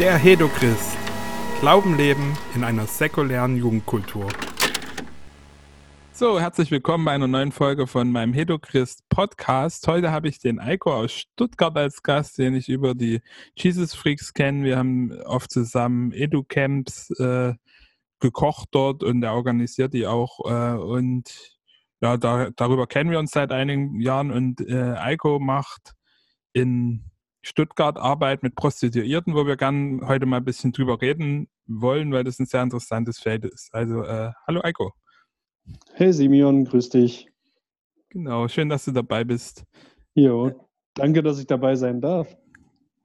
Der Hedochrist. Glauben leben in einer säkulären Jugendkultur. So, herzlich willkommen bei einer neuen Folge von meinem Hedochrist Podcast. Heute habe ich den Eiko aus Stuttgart als Gast, den ich über die Jesus Freaks kenne. Wir haben oft zusammen Edu-Camps äh, gekocht dort und er organisiert die auch. Äh, und ja, da, darüber kennen wir uns seit einigen Jahren und äh, Eiko macht in Stuttgart Arbeit mit Prostituierten, wo wir gerne heute mal ein bisschen drüber reden wollen, weil das ein sehr interessantes Feld ist. Also, äh, hallo Eiko. Hey Simeon, grüß dich. Genau, schön, dass du dabei bist. Jo, danke, dass ich dabei sein darf.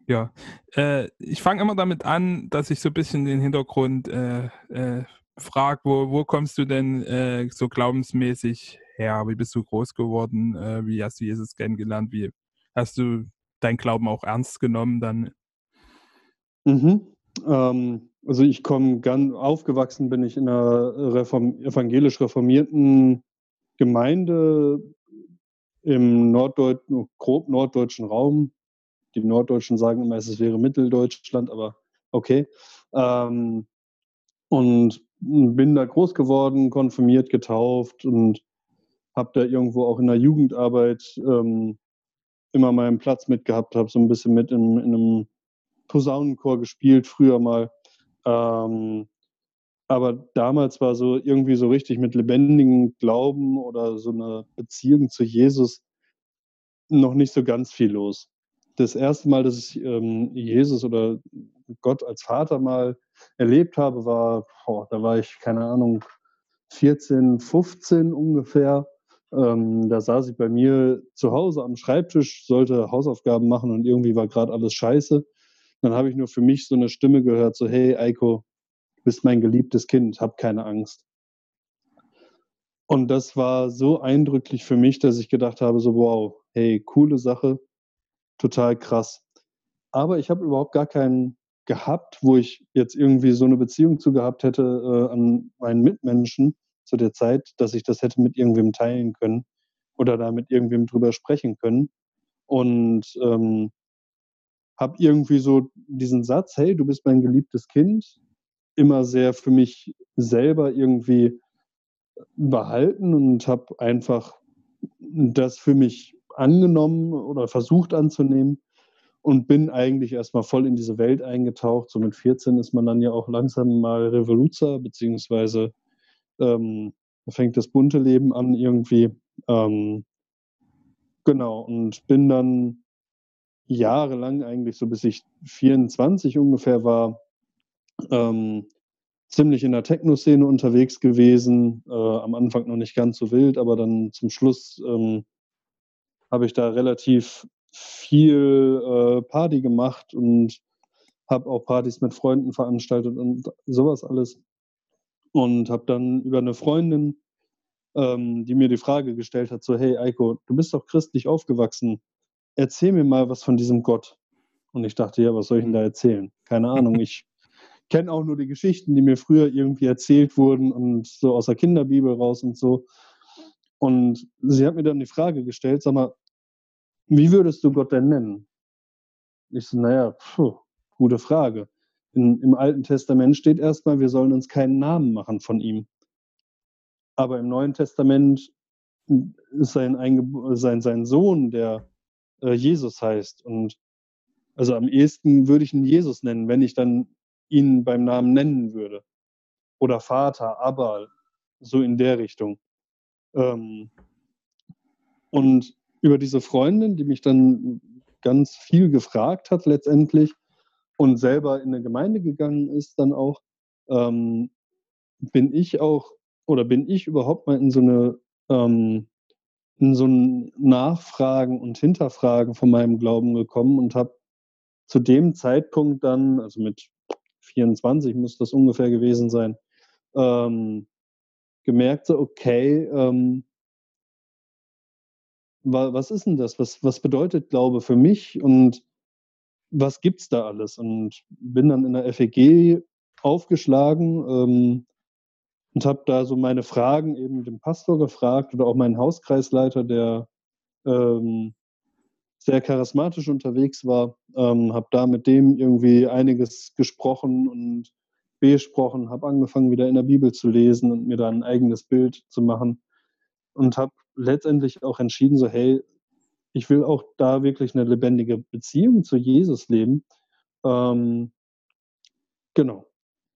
Ja, äh, ich fange immer damit an, dass ich so ein bisschen den Hintergrund äh, äh, frage, wo, wo kommst du denn äh, so glaubensmäßig her? Wie bist du groß geworden? Äh, wie hast du Jesus kennengelernt? Wie hast du dein Glauben auch ernst genommen dann? Mhm. Ähm, also ich komme ganz aufgewachsen bin ich in einer Reform evangelisch reformierten Gemeinde im norddeutschen, grob norddeutschen Raum. Die Norddeutschen sagen immer, es wäre Mitteldeutschland, aber okay. Ähm, und bin da groß geworden, konfirmiert, getauft und habe da irgendwo auch in der Jugendarbeit ähm, immer meinen Platz mitgehabt, habe so ein bisschen mit in, in einem Posaunenchor gespielt, früher mal. Ähm, aber damals war so irgendwie so richtig mit lebendigem Glauben oder so einer Beziehung zu Jesus noch nicht so ganz viel los. Das erste Mal, dass ich ähm, Jesus oder Gott als Vater mal erlebt habe, war, boah, da war ich, keine Ahnung, 14, 15 ungefähr. Ähm, da saß ich bei mir zu Hause am Schreibtisch, sollte Hausaufgaben machen und irgendwie war gerade alles scheiße. Dann habe ich nur für mich so eine Stimme gehört, so hey Eiko, du bist mein geliebtes Kind, hab keine Angst. Und das war so eindrücklich für mich, dass ich gedacht habe, so wow, hey, coole Sache, total krass. Aber ich habe überhaupt gar keinen gehabt, wo ich jetzt irgendwie so eine Beziehung zu gehabt hätte äh, an meinen Mitmenschen, zu der Zeit, dass ich das hätte mit irgendwem teilen können oder da mit irgendwem drüber sprechen können. Und ähm, habe irgendwie so diesen Satz, hey, du bist mein geliebtes Kind, immer sehr für mich selber irgendwie behalten und habe einfach das für mich angenommen oder versucht anzunehmen und bin eigentlich erstmal voll in diese Welt eingetaucht. So mit 14 ist man dann ja auch langsam mal Revoluzer, beziehungsweise ähm, da fängt das bunte Leben an irgendwie. Ähm, genau, und bin dann jahrelang eigentlich, so bis ich 24 ungefähr war, ähm, ziemlich in der Techno-Szene unterwegs gewesen. Äh, am Anfang noch nicht ganz so wild, aber dann zum Schluss ähm, habe ich da relativ viel äh, Party gemacht und habe auch Partys mit Freunden veranstaltet und sowas alles und habe dann über eine Freundin, ähm, die mir die Frage gestellt hat, so, hey Eiko, du bist doch christlich aufgewachsen, erzähl mir mal was von diesem Gott. Und ich dachte, ja, was soll ich denn da erzählen? Keine Ahnung, ich kenne auch nur die Geschichten, die mir früher irgendwie erzählt wurden und so aus der Kinderbibel raus und so. Und sie hat mir dann die Frage gestellt, sag mal, wie würdest du Gott denn nennen? Ich so, naja, pfuh, gute Frage. In, Im Alten Testament steht erstmal, wir sollen uns keinen Namen machen von ihm. Aber im Neuen Testament ist sein, sein, sein Sohn, der äh, Jesus heißt. Und also am ehesten würde ich ihn Jesus nennen, wenn ich dann ihn beim Namen nennen würde. Oder Vater, Abba, so in der Richtung. Ähm, und über diese Freundin, die mich dann ganz viel gefragt hat letztendlich, und selber in eine Gemeinde gegangen ist, dann auch, ähm, bin ich auch oder bin ich überhaupt mal in so eine ähm, in so ein Nachfragen und Hinterfragen von meinem Glauben gekommen und habe zu dem Zeitpunkt dann, also mit 24 muss das ungefähr gewesen sein, ähm, gemerkt, so, okay, ähm, was ist denn das? Was, was bedeutet Glaube für mich? Und was gibt's da alles? Und bin dann in der FEG aufgeschlagen ähm, und habe da so meine Fragen eben dem Pastor gefragt oder auch meinen Hauskreisleiter, der ähm, sehr charismatisch unterwegs war, ähm, habe da mit dem irgendwie einiges gesprochen und besprochen, habe angefangen, wieder in der Bibel zu lesen und mir da ein eigenes Bild zu machen und habe letztendlich auch entschieden, so hey, ich will auch da wirklich eine lebendige Beziehung zu Jesus leben. Ähm, genau,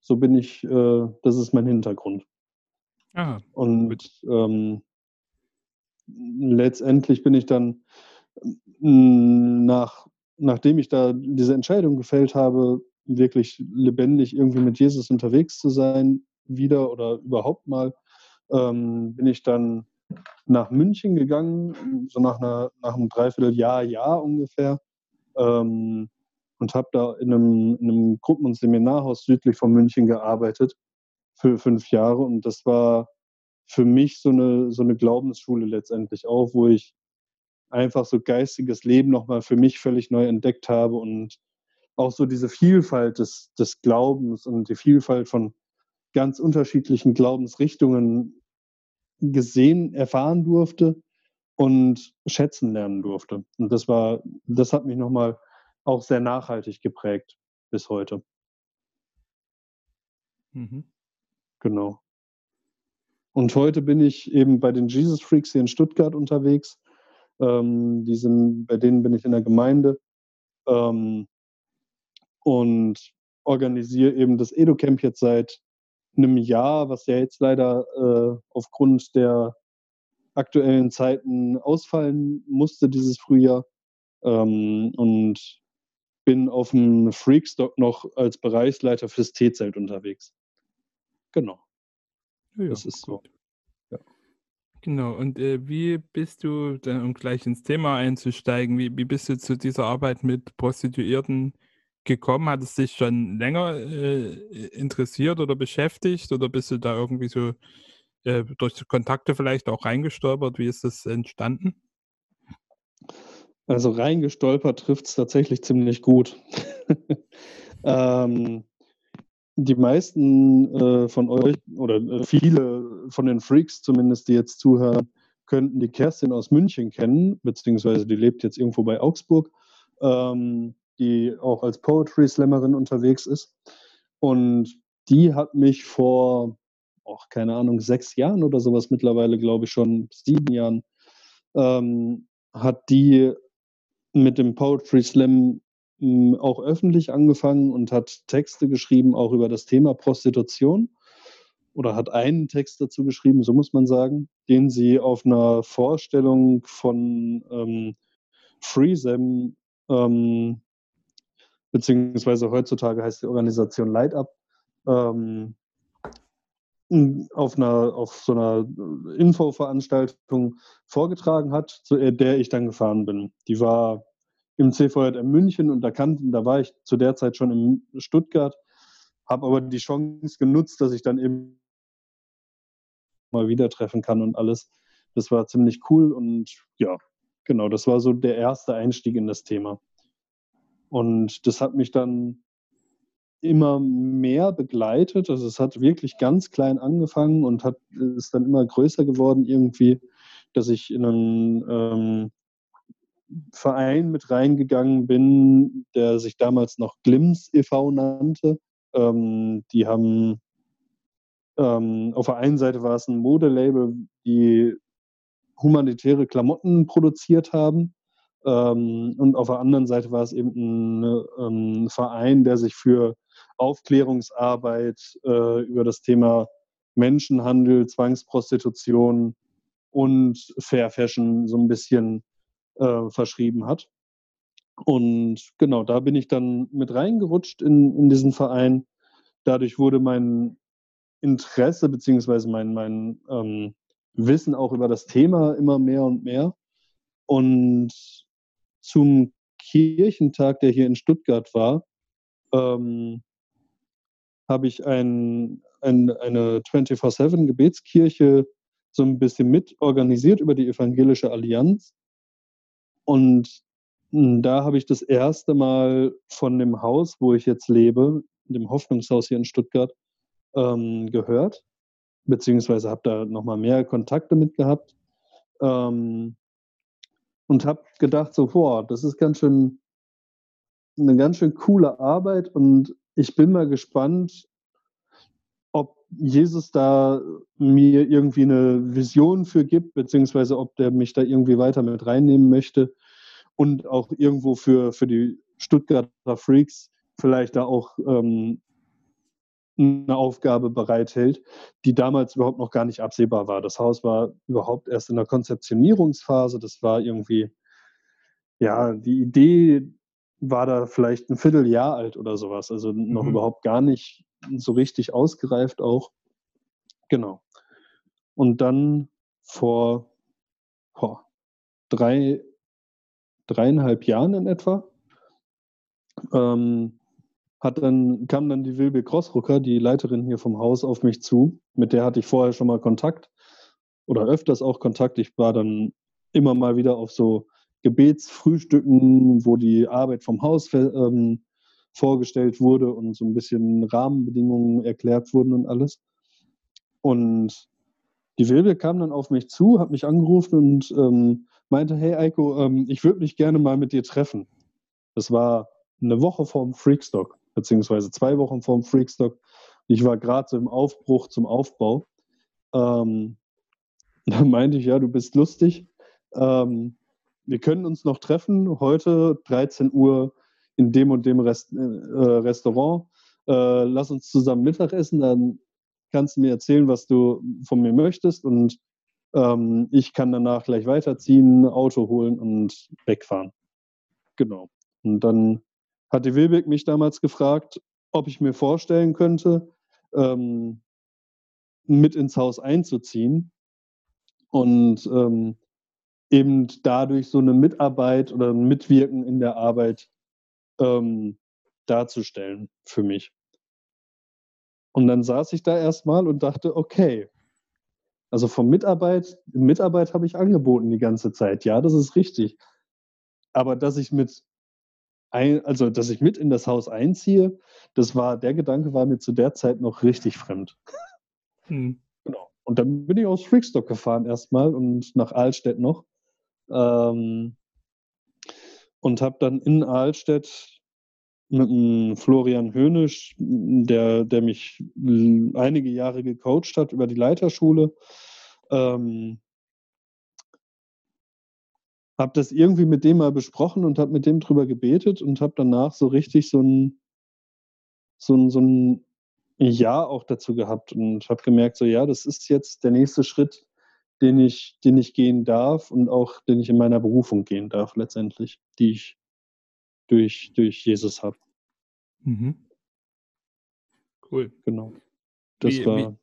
so bin ich, äh, das ist mein Hintergrund. Aha, und ähm, letztendlich bin ich dann nach, nachdem ich da diese Entscheidung gefällt habe, wirklich lebendig irgendwie mit Jesus unterwegs zu sein, wieder oder überhaupt mal, ähm, bin ich dann nach München gegangen, so nach, einer, nach einem Dreivierteljahr, Jahr ungefähr, ähm, und habe da in einem, in einem Gruppen- und Seminarhaus südlich von München gearbeitet für fünf Jahre. Und das war für mich so eine, so eine Glaubensschule letztendlich auch, wo ich einfach so geistiges Leben nochmal für mich völlig neu entdeckt habe und auch so diese Vielfalt des, des Glaubens und die Vielfalt von ganz unterschiedlichen Glaubensrichtungen gesehen, erfahren durfte und schätzen lernen durfte. Und das war, das hat mich nochmal auch sehr nachhaltig geprägt bis heute. Mhm. Genau. Und heute bin ich eben bei den Jesus Freaks hier in Stuttgart unterwegs. Ähm, die sind, bei denen bin ich in der Gemeinde ähm, und organisiere eben das EduCamp jetzt seit einem Jahr, was ja jetzt leider äh, aufgrund der aktuellen Zeiten ausfallen musste dieses Frühjahr. Ähm, und bin auf dem Freakstock noch als Bereichsleiter fürs T-Zelt unterwegs. Genau. Ja, das ist gut. so. Ja. Genau, und äh, wie bist du, dann, um gleich ins Thema einzusteigen, wie, wie bist du zu dieser Arbeit mit Prostituierten gekommen? Hat es dich schon länger äh, interessiert oder beschäftigt oder bist du da irgendwie so äh, durch Kontakte vielleicht auch reingestolpert? Wie ist das entstanden? Also reingestolpert trifft es tatsächlich ziemlich gut. ähm, die meisten äh, von euch oder äh, viele von den Freaks zumindest, die jetzt zuhören, könnten die Kerstin aus München kennen, beziehungsweise die lebt jetzt irgendwo bei Augsburg, ähm, die auch als Poetry Slammerin unterwegs ist. Und die hat mich vor, auch keine Ahnung, sechs Jahren oder sowas mittlerweile, glaube ich schon, sieben Jahren, ähm, hat die mit dem Poetry Slam hm, auch öffentlich angefangen und hat Texte geschrieben, auch über das Thema Prostitution. Oder hat einen Text dazu geschrieben, so muss man sagen, den sie auf einer Vorstellung von ähm, FreeSam, ähm, beziehungsweise heutzutage heißt die Organisation Light Up, ähm, auf, einer, auf so einer Infoveranstaltung vorgetragen hat, zu der ich dann gefahren bin. Die war im CVJM München und da, kann, da war ich zu der Zeit schon in Stuttgart, habe aber die Chance genutzt, dass ich dann eben mal wieder treffen kann und alles. Das war ziemlich cool und ja, genau, das war so der erste Einstieg in das Thema. Und das hat mich dann immer mehr begleitet. Also es hat wirklich ganz klein angefangen und hat, ist dann immer größer geworden irgendwie, dass ich in einen ähm, Verein mit reingegangen bin, der sich damals noch Glims e.V. nannte. Ähm, die haben ähm, auf der einen Seite war es ein Modelabel, die humanitäre Klamotten produziert haben. Ähm, und auf der anderen Seite war es eben ein, ein ähm, Verein, der sich für Aufklärungsarbeit äh, über das Thema Menschenhandel, Zwangsprostitution und Fair Fashion so ein bisschen äh, verschrieben hat. Und genau, da bin ich dann mit reingerutscht in, in diesen Verein. Dadurch wurde mein Interesse beziehungsweise mein, mein ähm, Wissen auch über das Thema immer mehr und mehr. Und zum Kirchentag, der hier in Stuttgart war, ähm, habe ich ein, ein, eine 24-7-Gebetskirche so ein bisschen mit organisiert über die Evangelische Allianz. Und hm, da habe ich das erste Mal von dem Haus, wo ich jetzt lebe, dem Hoffnungshaus hier in Stuttgart, ähm, gehört, beziehungsweise habe da nochmal mehr Kontakte mit gehabt. Ähm, und habe gedacht, so, boah, das ist ganz schön eine ganz schön coole Arbeit und ich bin mal gespannt, ob Jesus da mir irgendwie eine Vision für gibt, beziehungsweise ob der mich da irgendwie weiter mit reinnehmen möchte und auch irgendwo für, für die Stuttgarter Freaks vielleicht da auch ähm, eine Aufgabe bereithält, die damals überhaupt noch gar nicht absehbar war. Das Haus war überhaupt erst in der Konzeptionierungsphase. Das war irgendwie, ja, die Idee war da vielleicht ein Vierteljahr alt oder sowas. Also noch mhm. überhaupt gar nicht so richtig ausgereift auch. Genau. Und dann vor boah, drei, dreieinhalb Jahren in etwa ähm, hat dann, kam dann die Wilbe Grossrucker, die Leiterin hier vom Haus, auf mich zu. Mit der hatte ich vorher schon mal Kontakt oder öfters auch Kontakt. Ich war dann immer mal wieder auf so Gebetsfrühstücken, wo die Arbeit vom Haus ähm, vorgestellt wurde und so ein bisschen Rahmenbedingungen erklärt wurden und alles. Und die Wilbe kam dann auf mich zu, hat mich angerufen und ähm, meinte, hey Eiko, ähm, ich würde mich gerne mal mit dir treffen. Das war eine Woche vorm Freakstock, beziehungsweise zwei Wochen vorm Freakstock. Ich war gerade so im Aufbruch zum Aufbau. Ähm, dann meinte ich, ja, du bist lustig. Ähm, wir können uns noch treffen, heute 13 Uhr in dem und dem Rest, äh, Restaurant. Äh, lass uns zusammen Mittagessen, dann kannst du mir erzählen, was du von mir möchtest und ähm, ich kann danach gleich weiterziehen, Auto holen und wegfahren. Genau. Und dann hat die Wilbeck mich damals gefragt, ob ich mir vorstellen könnte, ähm, mit ins Haus einzuziehen. Und ähm, eben dadurch so eine Mitarbeit oder ein Mitwirken in der Arbeit ähm, darzustellen für mich. Und dann saß ich da erstmal und dachte, okay, also von Mitarbeit, Mitarbeit habe ich angeboten die ganze Zeit. Ja, das ist richtig. Aber dass ich mit ein, also dass ich mit in das Haus einziehe, das war, der Gedanke war mir zu der Zeit noch richtig fremd. Hm. Genau. Und dann bin ich aus Freakstock gefahren erstmal und nach Ahlstedt noch. Ähm, und habe dann in Ahlstedt mit einem Florian Höhnisch, der, der mich einige Jahre gecoacht hat über die Leiterschule, ähm, habe das irgendwie mit dem mal besprochen und habe mit dem drüber gebetet und habe danach so richtig so ein, so ein, so ein Ja auch dazu gehabt und habe gemerkt, so ja, das ist jetzt der nächste Schritt, den ich, den ich gehen darf und auch den ich in meiner Berufung gehen darf, letztendlich, die ich durch, durch Jesus habe. Mhm. Cool. Genau. Das wie, war.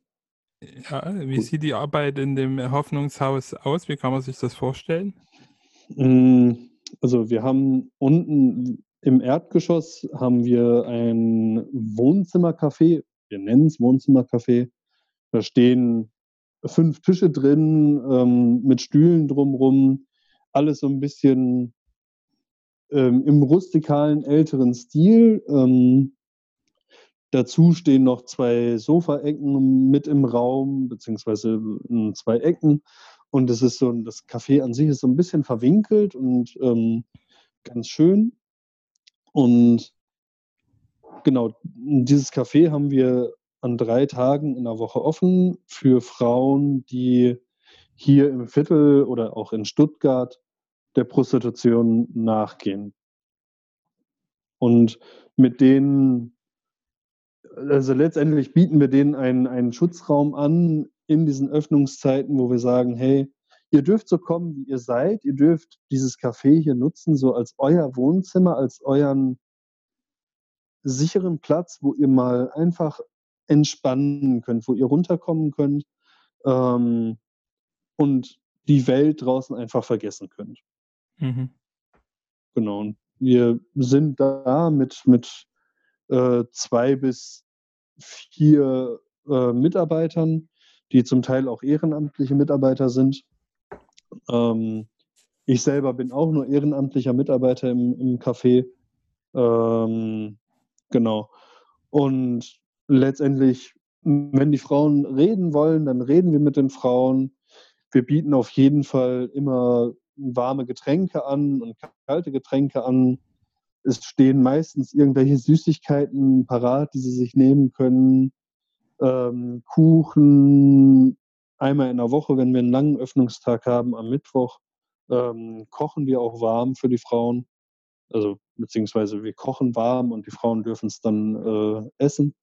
Wie, ja, wie sieht die Arbeit in dem Hoffnungshaus aus? Wie kann man sich das vorstellen? Mm, also wir haben unten im Erdgeschoss haben wir ein Wohnzimmercafé. Wir nennen es Wohnzimmercafé. Da stehen fünf Tische drin, ähm, mit Stühlen drumrum, alles so ein bisschen ähm, im rustikalen, älteren Stil. Ähm, dazu stehen noch zwei Sofaecken mit im Raum, beziehungsweise äh, zwei Ecken. Und es ist so, das Café an sich ist so ein bisschen verwinkelt und ähm, ganz schön. Und genau, dieses Café haben wir an drei Tagen in der Woche offen für Frauen, die hier im Viertel oder auch in Stuttgart der Prostitution nachgehen. Und mit denen, also letztendlich bieten wir denen einen, einen Schutzraum an in diesen Öffnungszeiten, wo wir sagen, hey, ihr dürft so kommen, wie ihr seid, ihr dürft dieses Café hier nutzen, so als euer Wohnzimmer, als euren sicheren Platz, wo ihr mal einfach entspannen könnt, wo ihr runterkommen könnt ähm, und die Welt draußen einfach vergessen könnt. Mhm. Genau. Und wir sind da mit, mit äh, zwei bis vier äh, Mitarbeitern, die zum Teil auch ehrenamtliche Mitarbeiter sind. Ähm, ich selber bin auch nur ehrenamtlicher Mitarbeiter im, im Café. Ähm, genau. Und letztendlich, wenn die Frauen reden wollen, dann reden wir mit den Frauen. Wir bieten auf jeden Fall immer warme Getränke an und kalte Getränke an. Es stehen meistens irgendwelche Süßigkeiten parat, die sie sich nehmen können. Ähm, Kuchen, einmal in der Woche, wenn wir einen langen Öffnungstag haben, am Mittwoch, ähm, kochen wir auch warm für die Frauen. Also beziehungsweise wir kochen warm und die Frauen dürfen es dann äh, essen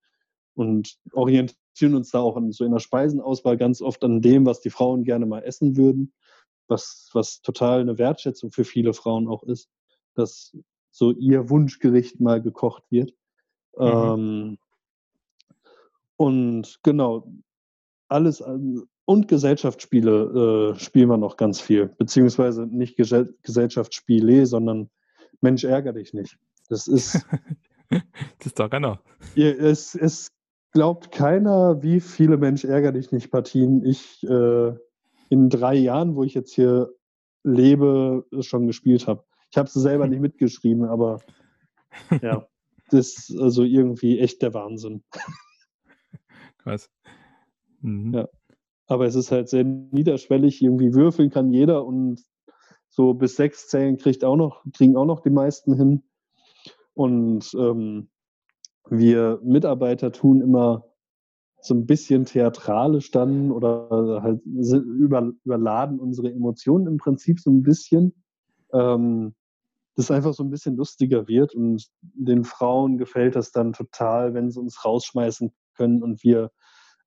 und orientieren uns da auch an, so in der Speisenauswahl ganz oft an dem, was die Frauen gerne mal essen würden, was, was total eine Wertschätzung für viele Frauen auch ist, dass so ihr Wunschgericht mal gekocht wird. Mhm. Ähm, und genau, alles und Gesellschaftsspiele äh, spielen wir noch ganz viel, beziehungsweise nicht Gesellschaftsspiele, sondern Mensch, ärger dich nicht. Das ist. das ist der Renner. Es, es glaubt keiner, wie viele Mensch ärger dich nicht Partien ich äh, in drei Jahren, wo ich jetzt hier lebe, schon gespielt habe. Ich habe es selber nicht mitgeschrieben, aber ja, das ist also irgendwie echt der Wahnsinn. Krass. Mhm. Ja. Aber es ist halt sehr niederschwellig, irgendwie würfeln kann jeder und so bis sechs Zählen kriegt auch noch, kriegen auch noch die meisten hin. Und ähm, wir Mitarbeiter tun immer so ein bisschen theatralisch dann oder halt über, überladen unsere Emotionen im Prinzip so ein bisschen. Ähm, das einfach so ein bisschen lustiger wird und den Frauen gefällt das dann total, wenn sie uns rausschmeißen können und wir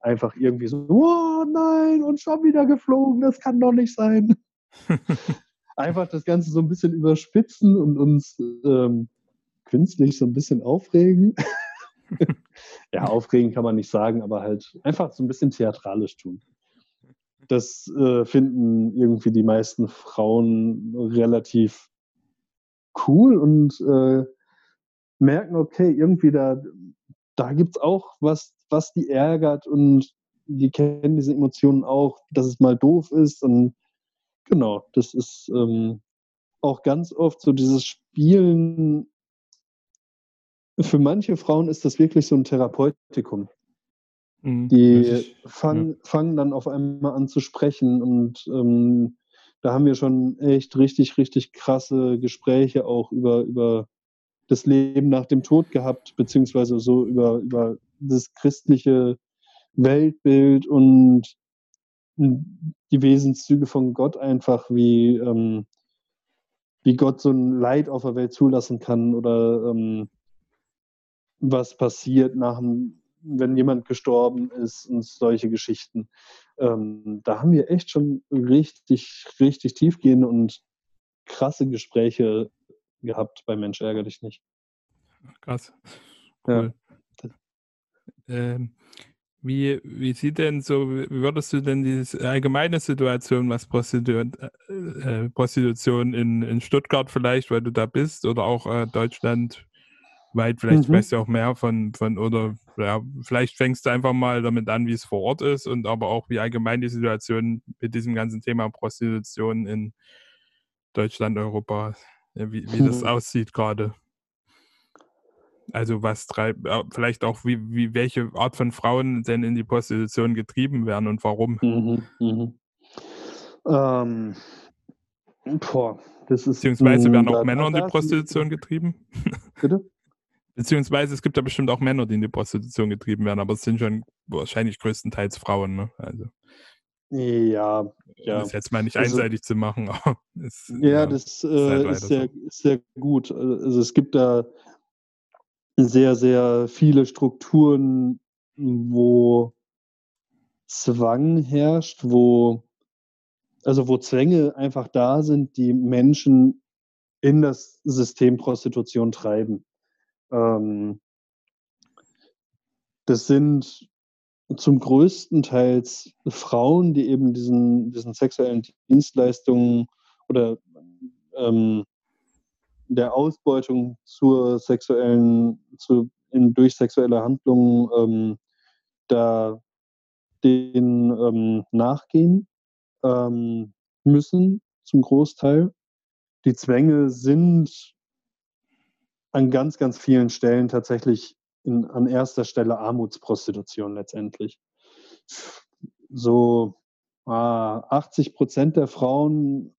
einfach irgendwie so, oh nein, und schon wieder geflogen, das kann doch nicht sein. einfach das Ganze so ein bisschen überspitzen und uns ähm, künstlich so ein bisschen aufregen. ja, aufregen kann man nicht sagen, aber halt einfach so ein bisschen theatralisch tun. Das äh, finden irgendwie die meisten Frauen relativ cool und äh, merken, okay, irgendwie da, da gibt es auch was, was die ärgert und die kennen diese Emotionen auch, dass es mal doof ist und genau, das ist ähm, auch ganz oft so dieses Spielen für manche Frauen ist das wirklich so ein Therapeutikum. Mhm, die fang, ja. fangen dann auf einmal an zu sprechen und ähm, da haben wir schon echt richtig, richtig krasse Gespräche auch über, über das Leben nach dem Tod gehabt, beziehungsweise so über, über das christliche Weltbild und die Wesenszüge von Gott einfach, wie, ähm, wie Gott so ein Leid auf der Welt zulassen kann oder ähm, was passiert nach dem, wenn jemand gestorben ist und solche Geschichten. Ähm, da haben wir echt schon richtig, richtig tiefgehende und krasse Gespräche gehabt bei Mensch ärger dich nicht. Krass. Cool. Ja. Ähm, wie, wie sieht denn so, wie würdest du denn diese allgemeine Situation, was Prostitu äh, äh, Prostitution in, in Stuttgart vielleicht, weil du da bist, oder auch äh, Deutschland weit, vielleicht mhm. weißt du auch mehr von, von oder ja, vielleicht fängst du einfach mal damit an, wie es vor Ort ist und aber auch wie allgemein die Situation mit diesem ganzen Thema Prostitution in Deutschland, Europa, ja, wie, wie das aussieht gerade. Also was treibt, vielleicht auch wie, wie welche Art von Frauen denn in die Prostitution getrieben werden und warum. Mhm, mhm. Ähm, boah, das ist, Beziehungsweise werden auch Männer in die Prostitution getrieben. Bitte? Beziehungsweise es gibt ja bestimmt auch Männer, die in die Prostitution getrieben werden, aber es sind schon wahrscheinlich größtenteils Frauen. Ne? Also, ja, ja. Das jetzt mal nicht also, einseitig zu machen. ist, ja, das äh, halt ist, sehr, so. ist sehr gut. Also es gibt da sehr, sehr viele Strukturen, wo Zwang herrscht, wo also wo Zwänge einfach da sind, die Menschen in das System Prostitution treiben. Ähm, das sind zum größten Teil Frauen, die eben diesen, diesen sexuellen Dienstleistungen oder ähm, der Ausbeutung zur sexuellen, zu, in, durch sexuelle Handlungen ähm, da den ähm, nachgehen ähm, müssen, zum Großteil. Die Zwänge sind an ganz, ganz vielen Stellen tatsächlich in, an erster Stelle Armutsprostitution letztendlich. So ah, 80 Prozent der Frauen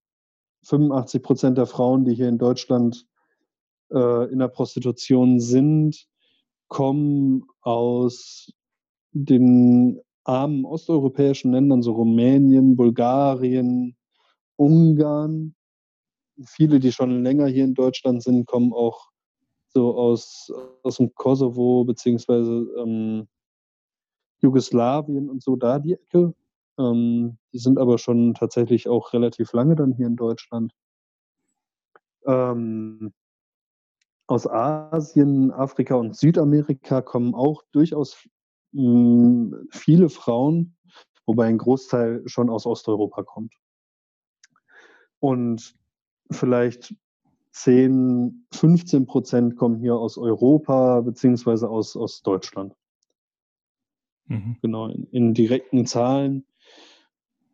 85 Prozent der Frauen, die hier in Deutschland äh, in der Prostitution sind, kommen aus den armen osteuropäischen Ländern, so Rumänien, Bulgarien, Ungarn. Viele, die schon länger hier in Deutschland sind, kommen auch so aus, aus dem Kosovo beziehungsweise ähm, Jugoslawien und so da die Ecke. Ähm, die sind aber schon tatsächlich auch relativ lange dann hier in Deutschland. Ähm, aus Asien, Afrika und Südamerika kommen auch durchaus mh, hm, viele Frauen, wobei ein Großteil schon aus Osteuropa kommt. Und vielleicht 10, 15 Prozent kommen hier aus Europa beziehungsweise aus, aus Deutschland. Mhm. Genau, in, in, direkten Zahlen.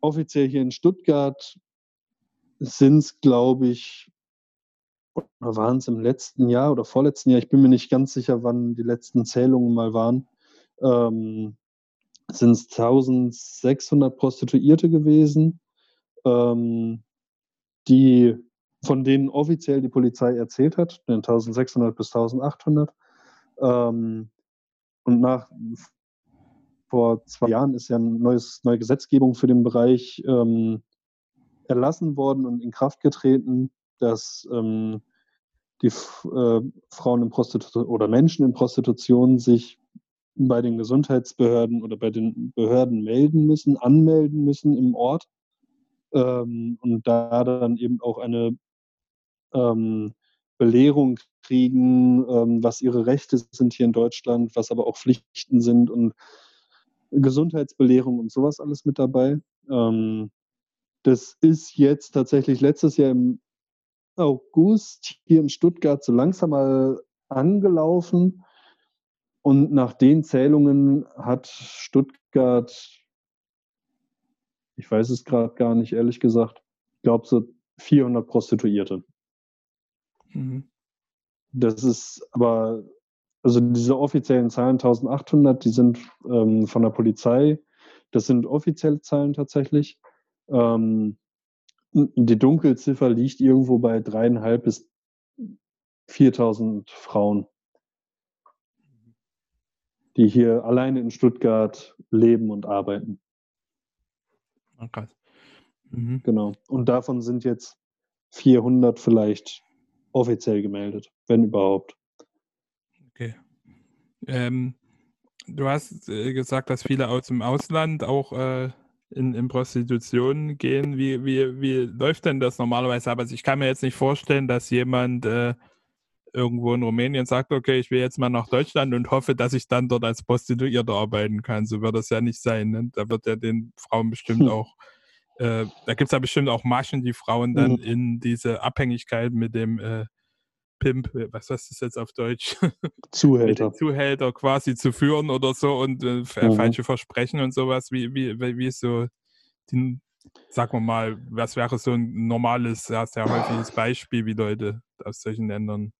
Offiziell hier in Stuttgart sind es, glaube ich, oder waren es im letzten Jahr oder vorletzten Jahr, ich bin mir nicht ganz sicher, wann die letzten Zählungen mal waren, ähm, sind es 1600 Prostituierte gewesen, ähm, die von denen offiziell die Polizei erzählt hat, 1600 bis 1800. Ähm, und nach vor zwei Jahren ist ja eine neue Gesetzgebung für den Bereich ähm, erlassen worden und in Kraft getreten, dass ähm, die äh, Frauen in Prostitution oder Menschen in Prostitution sich bei den Gesundheitsbehörden oder bei den Behörden melden müssen, anmelden müssen im Ort ähm, und da dann eben auch eine ähm, Belehrung kriegen, ähm, was ihre Rechte sind hier in Deutschland, was aber auch Pflichten sind und Gesundheitsbelehrung und sowas alles mit dabei. Ähm, das ist jetzt tatsächlich letztes Jahr im August hier in Stuttgart so langsam mal angelaufen. Und nach den Zählungen hat Stuttgart, ich weiß es gerade gar nicht, ehrlich gesagt, ich glaube so 400 Prostituierte. Mhm. Das ist aber, also diese offiziellen Zahlen 1800, die sind ähm, von der Polizei. Das sind offizielle Zahlen tatsächlich. Ähm, die Dunkelziffer liegt irgendwo bei dreieinhalb bis 4000 Frauen, die hier alleine in Stuttgart leben und arbeiten. Okay. Mhm. Genau. Und davon sind jetzt 400 vielleicht offiziell gemeldet, wenn überhaupt. Okay. Ähm, du hast äh, gesagt, dass viele aus dem Ausland auch äh, in, in Prostitution gehen. Wie, wie, wie läuft denn das normalerweise ab? Also ich kann mir jetzt nicht vorstellen, dass jemand äh, irgendwo in Rumänien sagt, okay, ich will jetzt mal nach Deutschland und hoffe, dass ich dann dort als Prostituierte arbeiten kann. So wird das ja nicht sein. Ne? Da wird ja den Frauen bestimmt auch, äh, da gibt es ja bestimmt auch Maschen, die Frauen dann mhm. in diese Abhängigkeit mit dem äh, Pimp, was heißt das jetzt auf Deutsch? Zuhälter. Zuhälter quasi zu führen oder so und äh, mhm. falsche Versprechen und sowas. Wie, wie, wie ist so, die, sag mal, was wäre so ein normales, ja, sehr häufiges Beispiel, wie Leute aus solchen Ländern?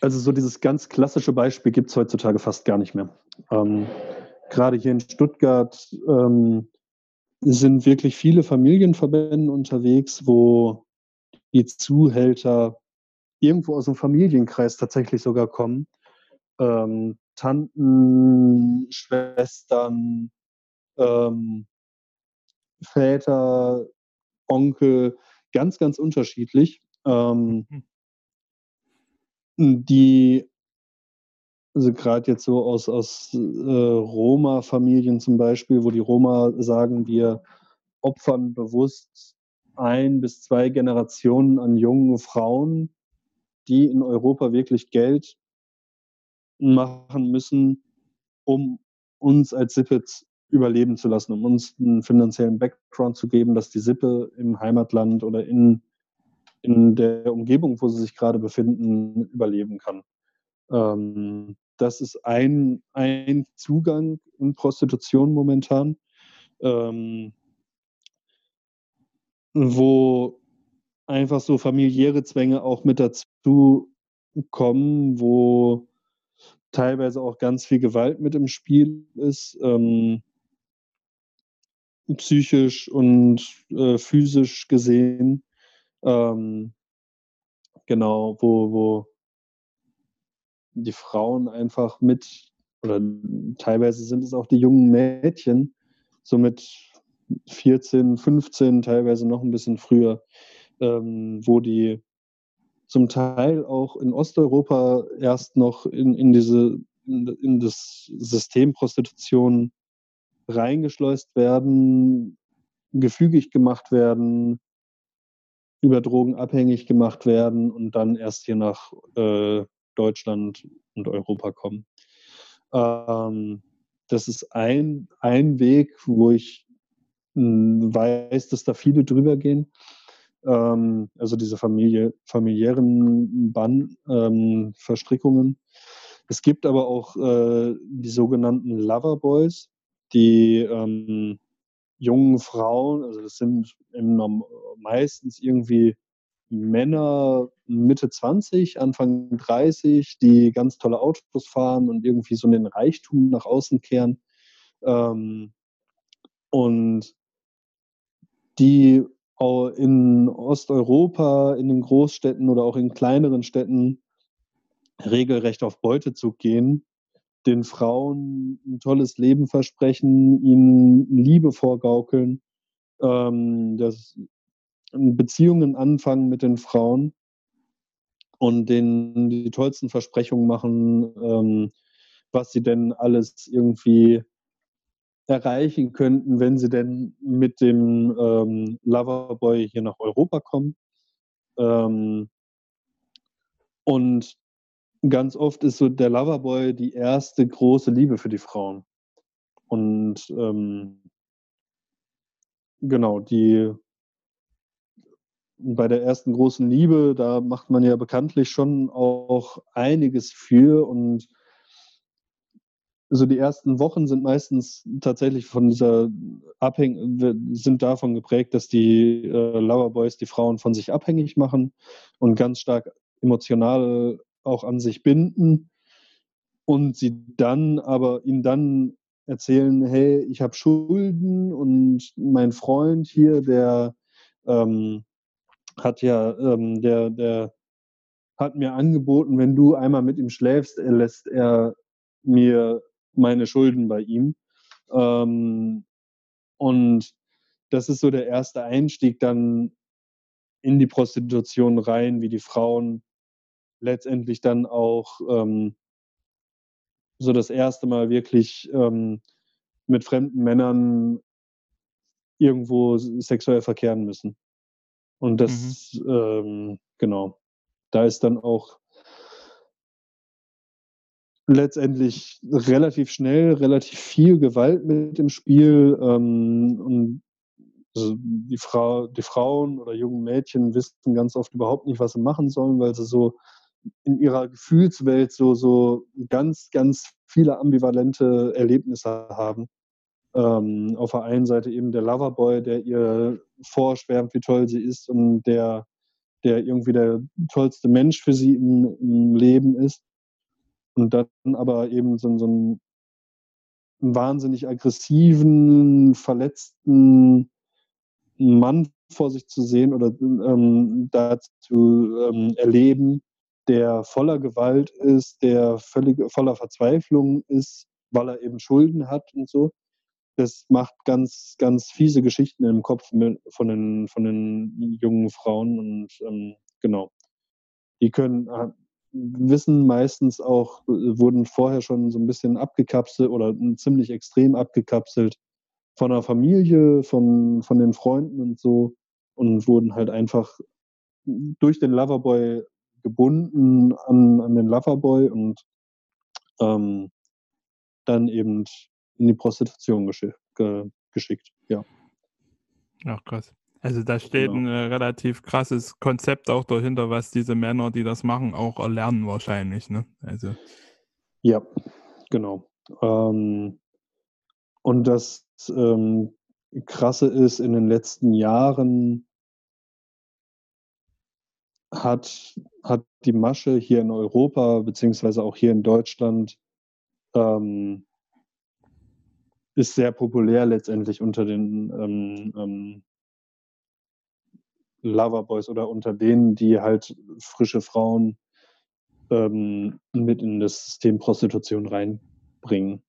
Also so dieses ganz klassische Beispiel gibt es heutzutage fast gar nicht mehr. Ähm, Gerade hier in Stuttgart ähm, sind wirklich viele Familienverbände unterwegs, wo die Zuhälter irgendwo aus dem Familienkreis tatsächlich sogar kommen. Ähm, Tanten, Schwestern, ähm, Väter, Onkel, ganz, ganz unterschiedlich. Ähm, mhm. die also gerade jetzt so aus, aus äh, Roma-Familien zum Beispiel, wo die Roma sagen, wir opfern bewusst ein bis zwei Generationen an jungen Frauen, die in Europa wirklich Geld machen müssen, um uns als Sippe überleben zu lassen, um uns einen finanziellen Background zu geben, dass die Sippe im Heimatland oder in, in der Umgebung, wo sie sich gerade befinden, überleben kann. Ähm, das ist ein, ein Zugang in Prostitution momentan, ähm, wo einfach so familiäre Zwänge auch mit dazu kommen, wo teilweise auch ganz viel Gewalt mit im Spiel ist. Ähm, psychisch und äh, physisch gesehen. Ähm, genau, wo, wo die Frauen einfach mit, oder teilweise sind es auch die jungen Mädchen, so mit 14, 15, teilweise noch ein bisschen früher, ähm, wo die zum Teil auch in Osteuropa erst noch in, in diese in, in das System Prostitution reingeschleust werden, gefügig gemacht werden, über Drogen abhängig gemacht werden und dann erst hier nach äh, Deutschland und Europa kommen. Ähm, das ist ein, ein Weg, wo ich mh, hm, weiß, dass da viele drüber gehen. Ähm, also diese Familie, familiären Band-Verstrickungen. Ähm, es gibt aber auch äh, die sogenannten Loverboys, die ähm, jungen Frauen, also das sind im, meistens irgendwie Männer Mitte 20, Anfang 30, die ganz tolle Autos fahren und irgendwie so den Reichtum nach außen kehren. Ähm, und die in Osteuropa, in den Großstädten oder auch in kleineren Städten regelrecht auf Beutezug gehen, den Frauen ein tolles Leben versprechen, ihnen Liebe vorgaukeln, ähm, das, Beziehungen anfangen mit den Frauen und denen die tollsten Versprechungen machen, ähm, was sie denn alles irgendwie erreichen könnten, wenn sie denn mit dem ähm, Loverboy hier nach Europa kommen. Ähm, und ganz oft ist so der Loverboy die erste große Liebe für die Frauen. Und ähm, genau, die bei der ersten großen Liebe, da macht man ja bekanntlich schon auch einiges für und so die ersten Wochen sind meistens tatsächlich von dieser abhängig sind davon geprägt, dass die äh, Loverboys die Frauen von sich abhängig machen und ganz stark emotional auch an sich binden und sie dann aber ihnen dann erzählen, hey, ich habe Schulden und mein Freund hier, der ähm, hat ja, ähm, der, der hat mir angeboten, wenn du einmal mit ihm schläfst, er lässt er mir meine Schulden bei ihm. Ähm, und das ist so der erste Einstieg dann in die Prostitution rein, wie die Frauen letztendlich dann auch ähm, so das erste Mal wirklich ähm, mit fremden Männern irgendwo sexuell verkehren müssen. Und das, mhm. ähm, genau, da ist dann auch letztendlich relativ schnell, relativ viel Gewalt mit im Spiel. Ähm, und also die, Frau, die Frauen oder jungen Mädchen wissen ganz oft überhaupt nicht, was sie machen sollen, weil sie so in ihrer Gefühlswelt so, so ganz, ganz viele ambivalente Erlebnisse haben. Ähm, auf der einen Seite eben der Loverboy, der ihr vorschwärmt, wie toll sie ist und der, der irgendwie der tollste Mensch für sie im, im Leben ist. Und dann aber eben so, so einen wahnsinnig aggressiven, verletzten Mann vor sich zu sehen oder ähm, da zu ähm, erleben, der voller Gewalt ist, der völlig voller Verzweiflung ist, weil er eben Schulden hat und so. Das macht ganz, ganz fiese Geschichten im Kopf von den, von den jungen Frauen und ähm, genau. Die können, äh, wissen meistens auch, wurden vorher schon so ein bisschen abgekapselt oder ziemlich extrem abgekapselt von der Familie, von, von den Freunden und so und wurden halt einfach durch den Loverboy gebunden an, an den Loverboy und ähm, dann eben in die Prostitution geschick, ge, geschickt. Ja. Ach krass. Also da steht genau. ein relativ krasses Konzept auch dahinter, was diese Männer, die das machen, auch erlernen wahrscheinlich. Ne? Also. Ja, genau. Ähm, und das ähm, Krasse ist, in den letzten Jahren hat, hat die Masche hier in Europa, beziehungsweise auch hier in Deutschland, ähm, ist sehr populär letztendlich unter den ähm, ähm, Loverboys oder unter denen, die halt frische Frauen ähm, mit in das System Prostitution reinbringen.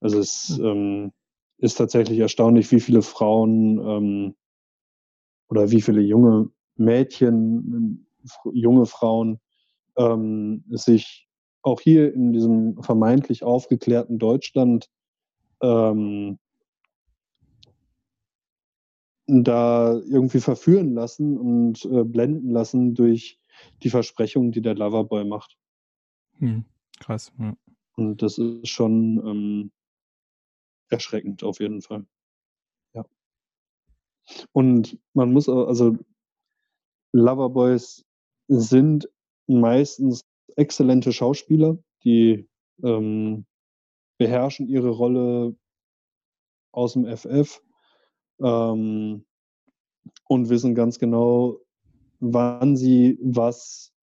Also es hm. ähm, ist tatsächlich erstaunlich, wie viele Frauen ähm, oder wie viele junge Mädchen, junge Frauen ähm, sich auch hier in diesem vermeintlich aufgeklärten Deutschland ähm, da irgendwie verführen lassen und äh, blenden lassen durch die Versprechungen, die der Loverboy macht. Hm, krass. Ja. Und das ist schon ähm, erschreckend auf jeden Fall. Ja. Und man muss auch, also Loverboys sind meistens exzellente Schauspieler, die ähm, beherrschen ihre Rolle aus dem FF ähm, und wissen ganz genau, wann sie was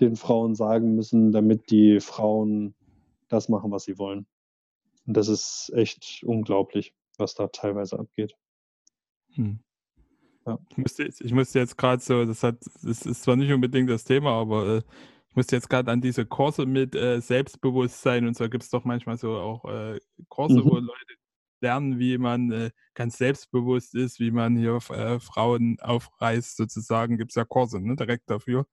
den Frauen sagen müssen, damit die Frauen das machen, was sie wollen. Und das ist echt unglaublich, was da teilweise abgeht. Hm. Ja. Ich, musste, ich musste jetzt gerade so, das hat, das ist zwar nicht unbedingt das Thema, aber äh, ich musste jetzt gerade an diese Kurse mit äh, Selbstbewusstsein und so gibt es doch manchmal so auch äh, Kurse, mhm. wo Leute lernen, wie man äh, ganz selbstbewusst ist, wie man hier äh, Frauen aufreißt, sozusagen. Gibt es ja Kurse ne, direkt dafür.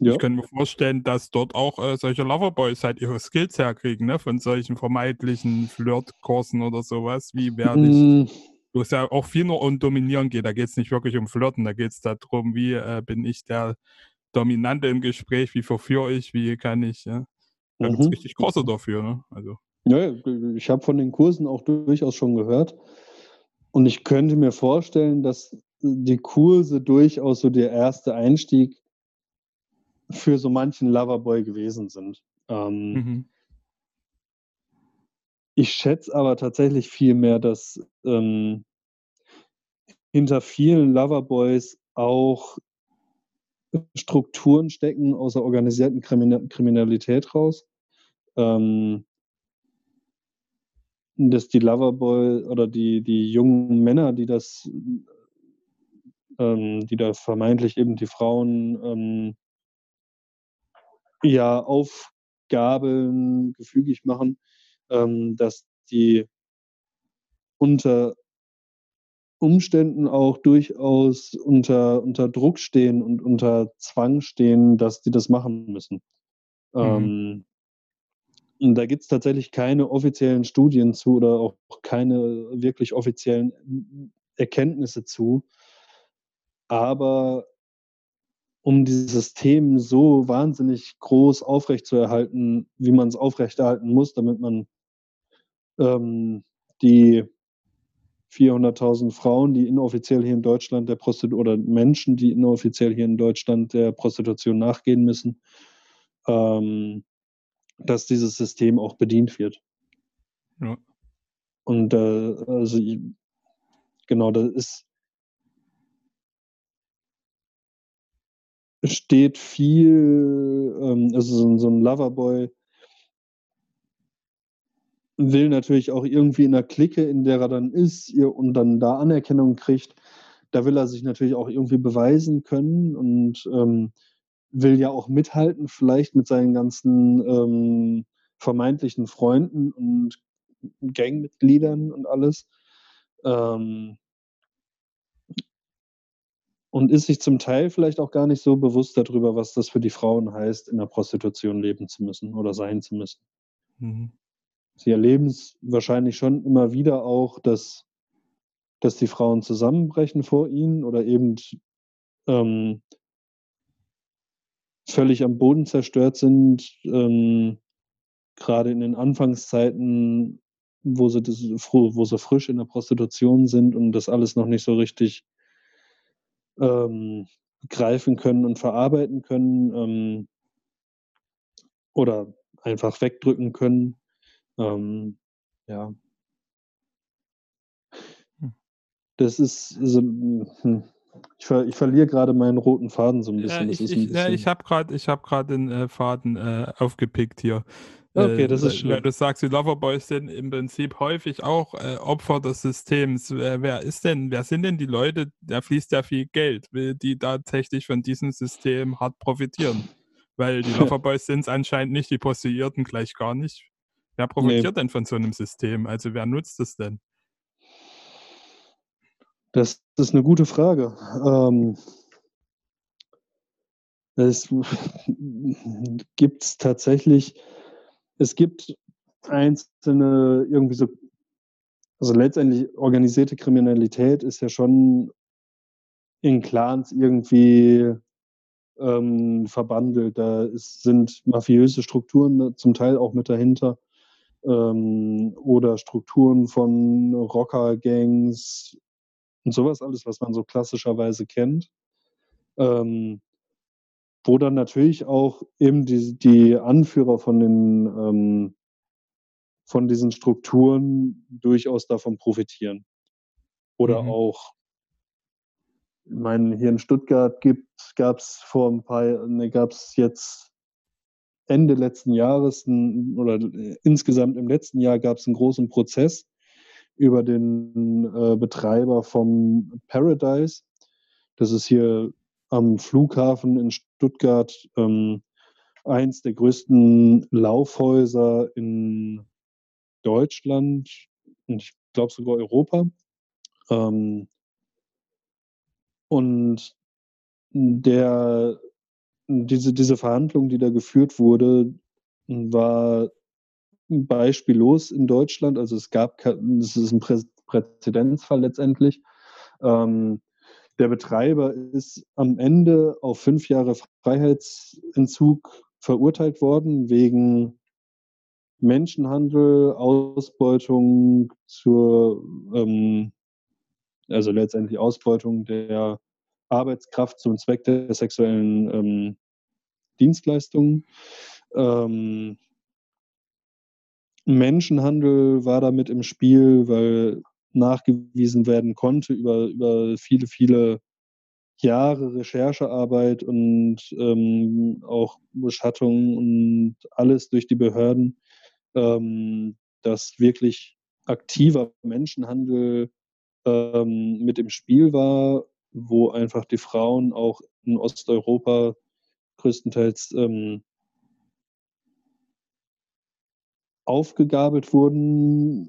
Ja. Ich könnte mir vorstellen, dass dort auch äh, solche Loverboys halt ihre Skills herkriegen, ne? von solchen vermeintlichen Flirtkursen oder sowas. Wie werde ich. Mm. Wo es ja auch viel nur um Dominieren geht. Da geht es nicht wirklich um Flirten, da geht es darum, wie äh, bin ich der Dominante im Gespräch, wie verführe ich, wie kann ich. Ja? Da mhm. gibt es richtig Kurse dafür. Ne? Also. Ja, ich habe von den Kursen auch durchaus schon gehört. Und ich könnte mir vorstellen, dass die Kurse durchaus so der erste Einstieg für so manchen Loverboy gewesen sind. Ähm, mhm. Ich schätze aber tatsächlich viel mehr, dass ähm, hinter vielen Loverboys auch Strukturen stecken aus der organisierten Kriminalität raus. Ähm, dass die Loverboy oder die, die jungen Männer, die das, ähm, die da vermeintlich eben die Frauen ähm, ja Aufgaben gefügig machen, ähm, dass die unter Umständen auch durchaus unter, unter Druck stehen und unter Zwang stehen, dass die das machen müssen. Mhm. Ähm, und da gibt es tatsächlich keine offiziellen Studien zu oder auch keine wirklich offiziellen Erkenntnisse zu. Aber um dieses System so wahnsinnig groß aufrechtzuerhalten, wie man es aufrechterhalten muss, damit man ähm, die 400.000 Frauen, die inoffiziell hier in Deutschland der Prostitution oder Menschen, die inoffiziell hier in Deutschland der Prostitution nachgehen müssen, ähm, dass dieses System auch bedient wird. Ja. Und äh, also genau, da ist steht viel, ähm, also so, so ein Loverboy will natürlich auch irgendwie in der Clique, in der er dann ist, und dann da Anerkennung kriegt. Da will er sich natürlich auch irgendwie beweisen können und ähm, will ja auch mithalten, vielleicht mit seinen ganzen ähm, vermeintlichen Freunden und Gangmitgliedern und alles. Ähm, und ist sich zum Teil vielleicht auch gar nicht so bewusst darüber, was das für die Frauen heißt, in der Prostitution leben zu müssen oder sein zu müssen. Mhm. Sie erleben es wahrscheinlich schon immer wieder auch, dass, dass die Frauen zusammenbrechen vor ihnen oder eben ähm, völlig am Boden zerstört sind, ähm, gerade in den Anfangszeiten, wo sie, das, wo sie frisch in der Prostitution sind und das alles noch nicht so richtig ähm, greifen können und verarbeiten können ähm, oder einfach wegdrücken können. Ähm, ja. Hm. Das ist so, hm, ich, ver ich verliere gerade meinen roten Faden so ein bisschen. Ja, ich, ich, ja, ich habe gerade hab den äh, Faden äh, aufgepickt hier. Okay, das ist äh, schön. Du sagst, die Loverboys sind im Prinzip häufig auch äh, Opfer des Systems. Wer, wer, ist denn, wer sind denn die Leute, da fließt ja viel Geld, die tatsächlich von diesem System hart profitieren? Weil die Loverboys sind es anscheinend nicht, die Prostituierten gleich gar nicht. Wer profitiert nee. denn von so einem System? Also wer nutzt es denn? Das ist eine gute Frage. Ähm, es gibt tatsächlich, es gibt einzelne irgendwie so, also letztendlich organisierte Kriminalität ist ja schon in Clans irgendwie ähm, verbandelt. Da ist, sind mafiöse Strukturen zum Teil auch mit dahinter ähm, oder Strukturen von Rocker-Gangs, und sowas alles, was man so klassischerweise kennt. Ähm, wo dann natürlich auch eben die, die Anführer von den ähm, von diesen Strukturen durchaus davon profitieren. Oder mhm. auch, ich meine, hier in Stuttgart gab es vor ein paar, ne, gab es jetzt Ende letzten Jahres oder insgesamt im letzten Jahr gab es einen großen Prozess über den äh, Betreiber vom Paradise. Das ist hier am Flughafen in Stuttgart ähm, eins der größten Laufhäuser in Deutschland und ich glaube sogar Europa. Ähm, und der, diese, diese Verhandlung, die da geführt wurde, war beispiellos in Deutschland. Also es gab, es ist ein Prä Präzedenzfall letztendlich. Ähm, der Betreiber ist am Ende auf fünf Jahre Freiheitsentzug verurteilt worden wegen Menschenhandel, Ausbeutung zur, ähm, also letztendlich Ausbeutung der Arbeitskraft zum Zweck der sexuellen ähm, Dienstleistungen. Ähm, Menschenhandel war damit im Spiel, weil nachgewiesen werden konnte über, über viele, viele Jahre Recherchearbeit und ähm, auch Beschattung und alles durch die Behörden, ähm, dass wirklich aktiver Menschenhandel ähm, mit im Spiel war, wo einfach die Frauen auch in Osteuropa größtenteils ähm, aufgegabelt wurden,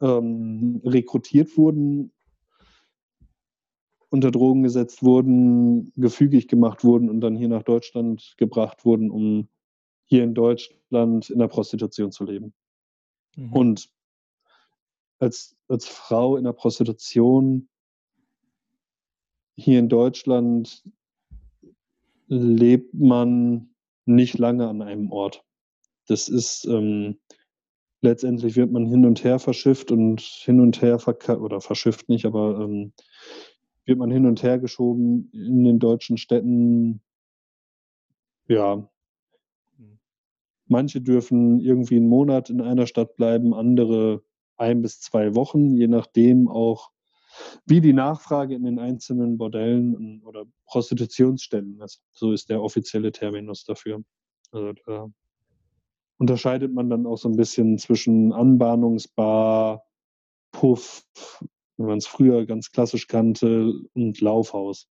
ähm, rekrutiert wurden, unter Drogen gesetzt wurden, gefügig gemacht wurden und dann hier nach Deutschland gebracht wurden, um hier in Deutschland in der Prostitution zu leben. Mhm. Und als, als Frau in der Prostitution hier in Deutschland lebt man nicht lange an einem Ort. Das ist ähm, letztendlich wird man hin und her verschifft und hin und her verkauft, oder verschifft nicht, aber ähm, wird man hin und her geschoben in den deutschen Städten. Ja. Manche dürfen irgendwie einen Monat in einer Stadt bleiben, andere ein bis zwei Wochen, je nachdem auch, wie die Nachfrage in den einzelnen Bordellen oder Prostitutionsständen ist. So ist der offizielle Terminus dafür. Also da unterscheidet man dann auch so ein bisschen zwischen Anbahnungsbar, Puff, wenn man es früher ganz klassisch kannte, und Laufhaus.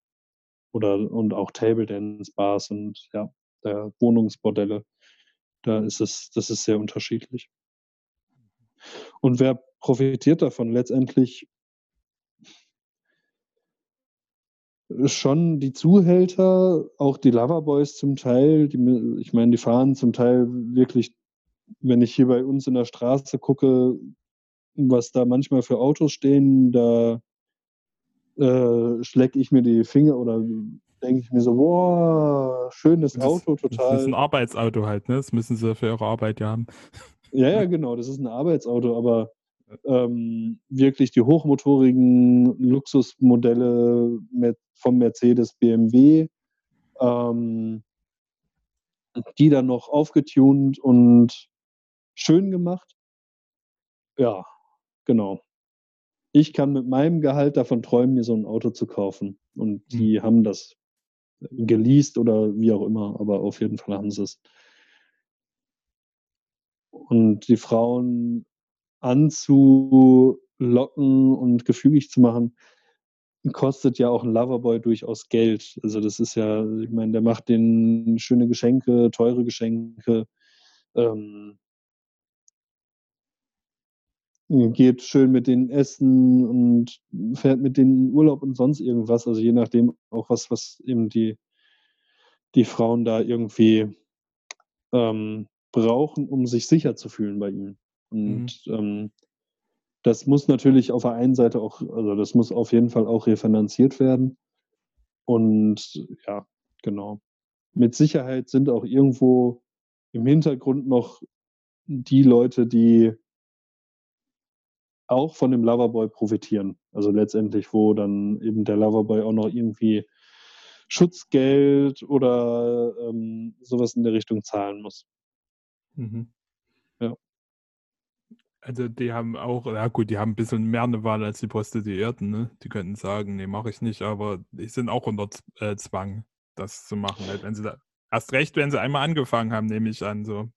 Oder und auch Table Dance Bars und ja, der Wohnungsbordelle. Da ist es, das ist sehr unterschiedlich. Und wer profitiert davon? Letztendlich schon die Zuhälter, auch die Loverboys zum Teil. Die, ich meine, die fahren zum Teil wirklich wenn ich hier bei uns in der Straße gucke, was da manchmal für Autos stehen, da äh, schlecke ich mir die Finger oder denke ich mir so, boah, schönes das, Auto, total. Das ist ein Arbeitsauto halt, ne? Das müssen sie für ihre Arbeit ja haben. Ja, ja, genau, das ist ein Arbeitsauto, aber ähm, wirklich die hochmotorigen Luxusmodelle mit, vom Mercedes BMW, ähm, die dann noch aufgetunt und schön gemacht. Ja, genau. Ich kann mit meinem Gehalt davon träumen, mir so ein Auto zu kaufen. Und die mhm. haben das geleast oder wie auch immer, aber auf jeden Fall haben sie es. und die Frauen anzulocken und gefügig zu machen, kostet ja auch ein Loverboy durchaus Geld. Also das ist ja, ich meine, der macht den schöne Geschenke, teure Geschenke, ähm, geht schön mit denen essen und fährt mit denen in Urlaub und sonst irgendwas. Also je nachdem auch was, was eben die, die Frauen da irgendwie ähm, brauchen, um sich sicher zu fühlen bei ihnen. Und mhm. ähm, das muss natürlich auf der einen Seite auch, also das muss auf jeden Fall auch refinanziert werden. Und ja, genau. Mit Sicherheit sind auch irgendwo im Hintergrund noch die Leute, die auch von dem Loverboy profitieren. Also letztendlich, wo dann eben der Loverboy auch noch irgendwie Schutzgeld oder ähm, sowas in der Richtung zahlen muss. Mhm. Ja. Also die haben auch, ja gut, die haben ein bisschen mehr eine Wahl als die Prostituierten, ne? Die könnten sagen, nee, mache ich nicht, aber die sind auch unter äh, Zwang, das zu machen. Halt, wenn sie da, erst recht, wenn sie einmal angefangen haben, nehme ich an, so.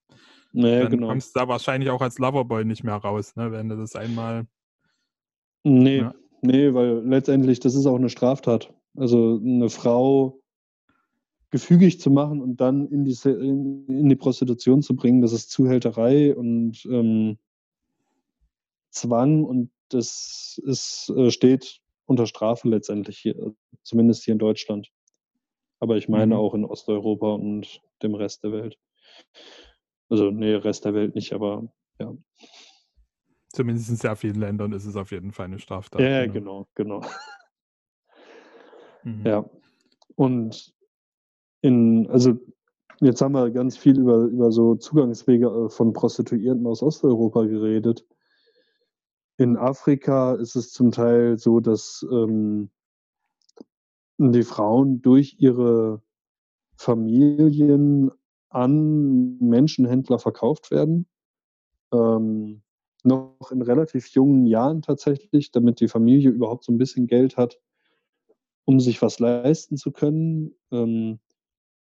Naja, dann genau. kommst du da wahrscheinlich auch als Loverboy nicht mehr raus, ne? wenn du das einmal. Nee, ja. nee, weil letztendlich, das ist auch eine Straftat. Also eine Frau gefügig zu machen und dann in die, in, in die Prostitution zu bringen, das ist Zuhälterei und ähm, Zwang und das ist, äh, steht unter Strafe letztendlich hier, zumindest hier in Deutschland. Aber ich meine mhm. auch in Osteuropa und dem Rest der Welt. Also, nee, Rest der Welt nicht, aber ja. Zumindest in sehr vielen Ländern ist es auf jeden Fall eine Straftat. Ja, genau, genau. genau. Mhm. Ja. Und in, also jetzt haben wir ganz viel über, über so Zugangswege äh, von Prostituierten aus Osteuropa geredet. In Afrika ist es zum Teil so, dass ähm, die Frauen durch ihre Familien an Menschenhändler verkauft werden. Ähm, noch in relativ jungen Jahren tatsächlich, damit die Familie überhaupt so ein bisschen Geld hat, um sich was leisten zu können. Ähm,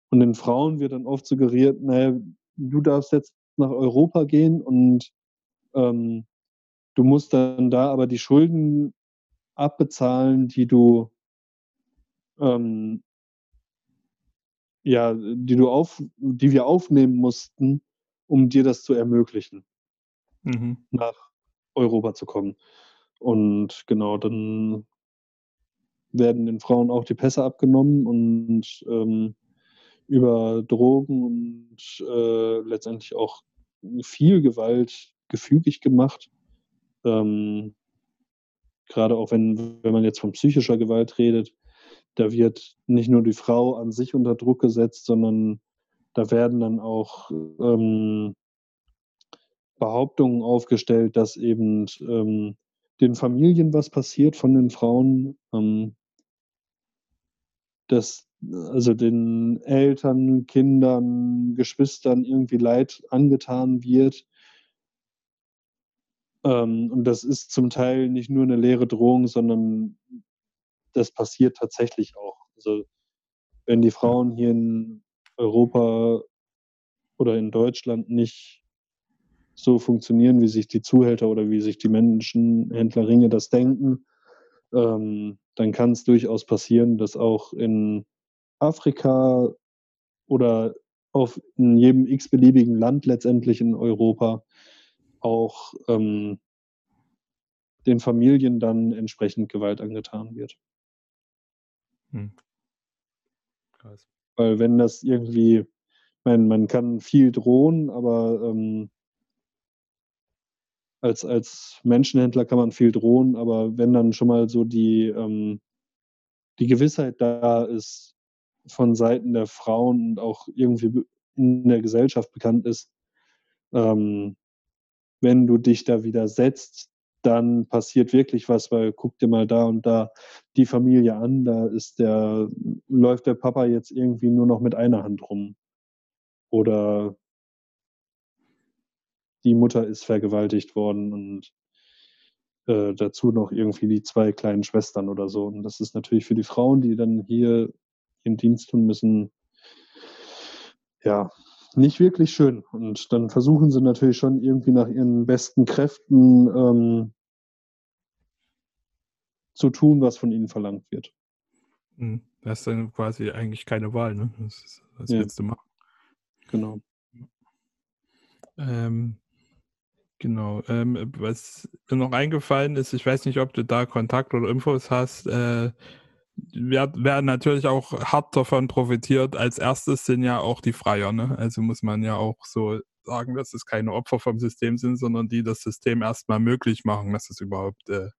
und den Frauen wird dann oft suggeriert, naja, du darfst jetzt nach Europa gehen und ähm, du musst dann da aber die Schulden abbezahlen, die du ähm, ja, die du auf, die wir aufnehmen mussten, um dir das zu ermöglichen, mhm. nach Europa zu kommen. Und genau, dann werden den Frauen auch die Pässe abgenommen und ähm, über Drogen und äh, letztendlich auch viel Gewalt gefügig gemacht. Ähm, Gerade auch wenn, wenn man jetzt von psychischer Gewalt redet, da wird nicht nur die Frau an sich unter Druck gesetzt, sondern da werden dann auch ähm, Behauptungen aufgestellt, dass eben ähm, den Familien was passiert von den Frauen, ähm, dass also den Eltern, Kindern, Geschwistern irgendwie Leid angetan wird. Ähm, und das ist zum Teil nicht nur eine leere Drohung, sondern das passiert tatsächlich auch. Also wenn die Frauen hier in Europa oder in Deutschland nicht so funktionieren, wie sich die Zuhälter oder wie sich die Menschenhändlerringe das denken, ähm, dann kann es durchaus passieren, dass auch in Afrika oder auf in jedem x-beliebigen Land letztendlich in Europa auch ähm, den Familien dann entsprechend Gewalt angetan wird. Hm. Krass. Weil wenn das irgendwie, ich meine, man kann viel drohen, aber ähm, als, als Menschenhändler kann man viel drohen, aber wenn dann schon mal so die, ähm, die Gewissheit da ist von Seiten der Frauen und auch irgendwie in der Gesellschaft bekannt ist, ähm, wenn du dich da widersetzt, dann passiert wirklich was, weil guck dir mal da und da die Familie an, da ist der, läuft der Papa jetzt irgendwie nur noch mit einer Hand rum. Oder die Mutter ist vergewaltigt worden und äh, dazu noch irgendwie die zwei kleinen Schwestern oder so. Und das ist natürlich für die Frauen, die dann hier ihren Dienst tun müssen, ja, nicht wirklich schön. Und dann versuchen sie natürlich schon irgendwie nach ihren besten Kräften ähm, zu tun, was von ihnen verlangt wird. Hm, das ist dann quasi eigentlich keine Wahl, ne? Das, was ja. willst du machen? Genau. Ähm, genau. Ähm, was mir noch eingefallen ist, ich weiß nicht, ob du da Kontakt oder Infos hast, äh, wer, wer natürlich auch hart davon profitiert, als erstes sind ja auch die Freier. Ne? Also muss man ja auch so sagen, dass es keine Opfer vom System sind, sondern die das System erstmal möglich machen, dass es überhaupt äh,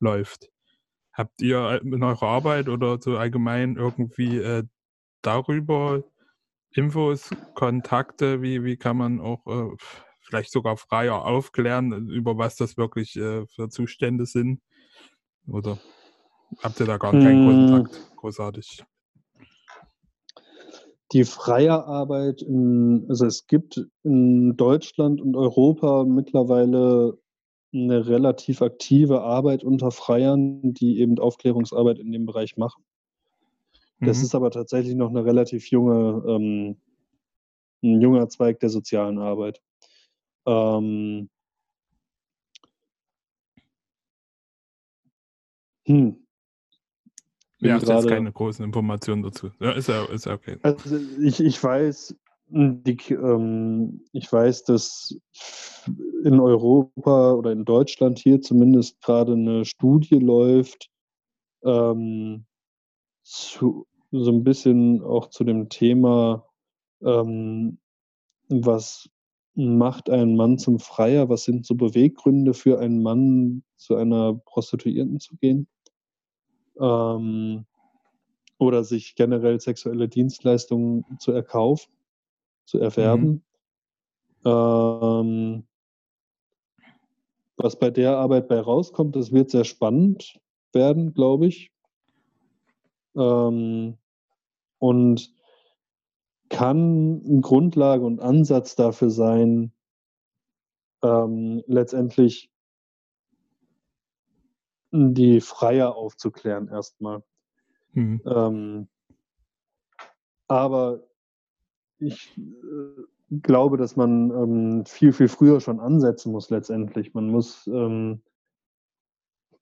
läuft. Habt ihr in eurer Arbeit oder so allgemein irgendwie äh, darüber Infos, Kontakte, wie, wie kann man auch äh, vielleicht sogar freier aufklären, über was das wirklich äh, für Zustände sind? Oder habt ihr da gar keinen hm. Kontakt? Großartig. Die freie Arbeit, in, also es gibt in Deutschland und Europa mittlerweile eine relativ aktive Arbeit unter Freiern, die eben Aufklärungsarbeit in dem Bereich machen. Das mhm. ist aber tatsächlich noch eine relativ junge, ähm, ein junger Zweig der sozialen Arbeit. Ähm, hm. Ja, hast jetzt keine großen Informationen dazu. Ja, ist ja, ist ja okay. Also ich, ich weiß, die, ähm, ich weiß, dass in Europa oder in Deutschland hier zumindest gerade eine Studie läuft, ähm, zu, so ein bisschen auch zu dem Thema, ähm, was macht ein Mann zum Freier? Was sind so Beweggründe für einen Mann, zu einer Prostituierten zu gehen? Ähm, oder sich generell sexuelle Dienstleistungen zu erkaufen? zu erwerben. Mhm. Ähm, was bei der Arbeit bei rauskommt, das wird sehr spannend werden, glaube ich. Ähm, und kann eine Grundlage und Ansatz dafür sein, ähm, letztendlich die Freier aufzuklären erstmal. Mhm. Ähm, aber ich äh, glaube, dass man ähm, viel, viel früher schon ansetzen muss letztendlich. Man muss ähm,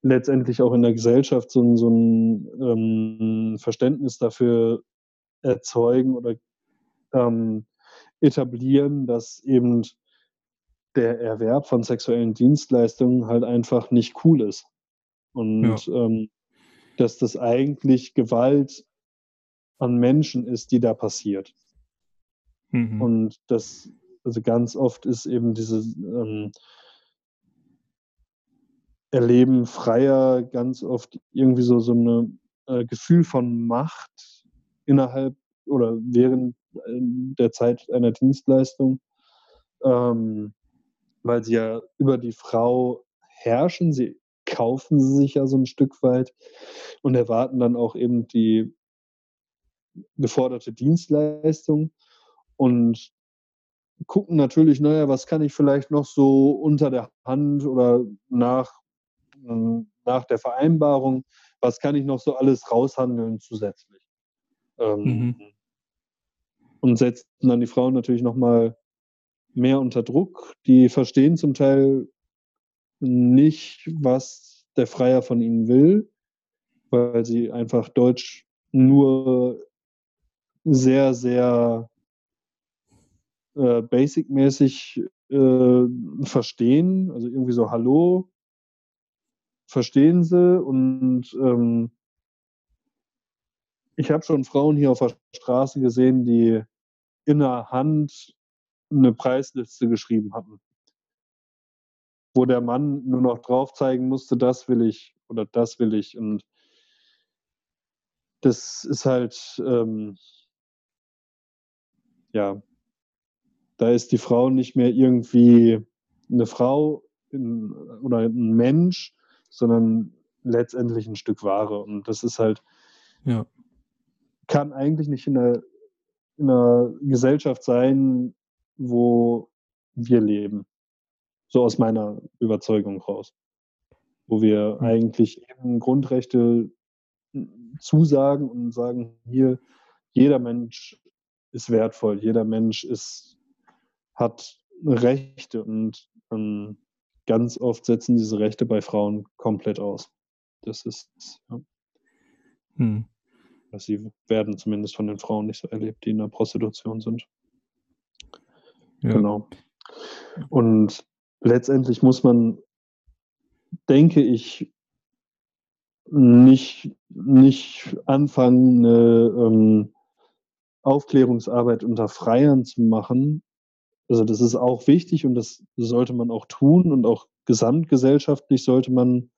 letztendlich auch in der Gesellschaft so, so ein ähm, Verständnis dafür erzeugen oder ähm, etablieren, dass eben der Erwerb von sexuellen Dienstleistungen halt einfach nicht cool ist. Und ja. ähm, dass das eigentlich Gewalt an Menschen ist, die da passiert. Mhm. Und das, also ganz oft ist eben dieses ähm, Erleben freier ganz oft irgendwie so, so ein äh, Gefühl von Macht innerhalb oder während äh, der Zeit einer Dienstleistung, ähm, weil sie ja über die Frau herrschen, sie kaufen sie sich ja so ein Stück weit und erwarten dann auch eben die geforderte Dienstleistung und gucken natürlich, naja, was kann ich vielleicht noch so unter der Hand oder nach, äh, nach der Vereinbarung, was kann ich noch so alles raushandeln zusätzlich. Ähm, mhm. Und setzen dann die Frauen natürlich nochmal mehr unter Druck. Die verstehen zum Teil nicht, was der Freier von ihnen will, weil sie einfach Deutsch nur sehr, sehr äh, basic-mäßig äh, verstehen, also irgendwie so Hallo, verstehen sie und ähm, ich habe schon Frauen hier auf der Straße gesehen, die in der Hand eine Preisliste geschrieben hatten, wo der Mann nur noch drauf zeigen musste, das will ich oder das will ich und das ist halt ähm, ja da ist die Frau nicht mehr irgendwie eine Frau in, oder ein Mensch, sondern letztendlich ein Stück Ware. Und das ist halt, ja. kann eigentlich nicht in einer, in einer Gesellschaft sein, wo wir leben. So aus meiner Überzeugung raus. Wo wir mhm. eigentlich eben Grundrechte zusagen und sagen, hier, jeder Mensch ist wertvoll. Jeder Mensch ist, hat Rechte und ähm, ganz oft setzen diese Rechte bei Frauen komplett aus. Das ist, ja. Hm. Sie werden zumindest von den Frauen nicht so erlebt, die in der Prostitution sind. Ja. Genau. Und letztendlich muss man, denke ich, nicht, nicht anfangen, eine ähm, Aufklärungsarbeit unter Freiern zu machen. Also das ist auch wichtig und das sollte man auch tun und auch gesamtgesellschaftlich sollte man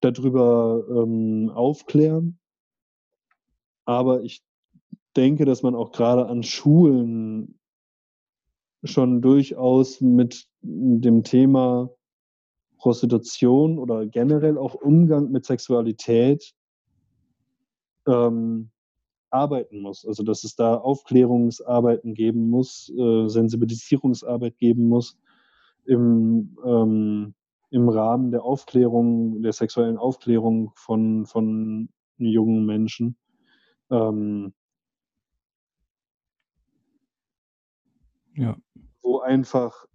darüber ähm, aufklären. Aber ich denke, dass man auch gerade an Schulen schon durchaus mit dem Thema Prostitution oder generell auch Umgang mit Sexualität ähm, arbeiten muss. Also dass es da Aufklärungsarbeiten geben muss, äh, Sensibilisierungsarbeit geben muss im, ähm, im Rahmen der Aufklärung, der sexuellen Aufklärung von, von jungen Menschen. Ähm, ja. Wo einfach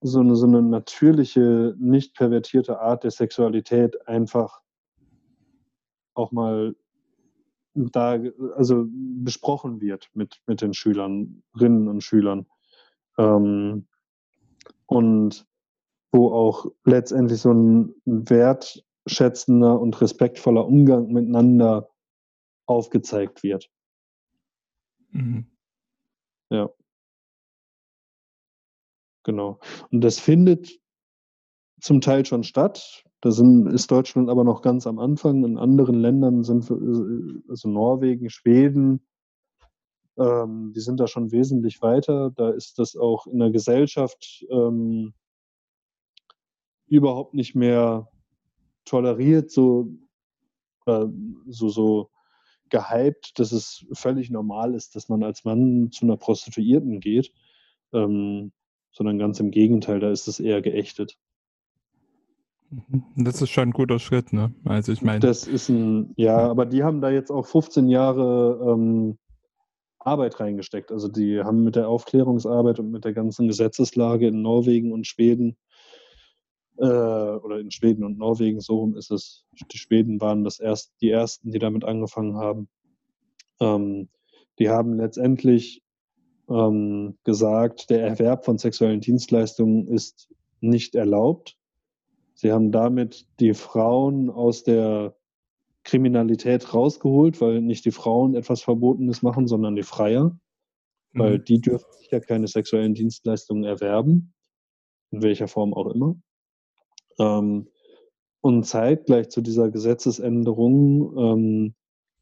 so eine, so eine natürliche, nicht pervertierte Art der Sexualität einfach auch mal da, also besprochen wird mit, mit den Schülerinnen und Schülern. Ähm, und wo auch letztendlich so ein wertschätzender und respektvoller Umgang miteinander aufgezeigt wird. Mhm. Ja. Genau. Und das findet zum Teil schon statt. Da sind, ist Deutschland aber noch ganz am Anfang. In anderen Ländern sind, also Norwegen, Schweden, ähm, die sind da schon wesentlich weiter. Da ist das auch in der Gesellschaft ähm, überhaupt nicht mehr toleriert, so, äh, so, so gehypt, dass es völlig normal ist, dass man als Mann zu einer Prostituierten geht. Ähm, sondern ganz im Gegenteil, da ist es eher geächtet. Mhm. Das ist schon ein guter Schritt, ne? Also ich meine. Das ist ein, ja, aber die haben da jetzt auch 15 Jahre ähm, Arbeit reingesteckt. Also die haben mit der Aufklärungsarbeit und mit der ganzen Gesetzeslage in Norwegen und Schweden äh, oder in Schweden und Norwegen, so rum ist es. Die Schweden waren das erst, die ersten, die damit angefangen haben. Ähm, die haben letztendlich ähm, gesagt, der Erwerb von sexuellen Dienstleistungen ist nicht erlaubt. Sie haben damit die Frauen aus der Kriminalität rausgeholt, weil nicht die Frauen etwas Verbotenes machen, sondern die Freier, mhm. weil die dürfen ja keine sexuellen Dienstleistungen erwerben, in welcher Form auch immer. Ähm, und zeitgleich zu dieser Gesetzesänderung ähm,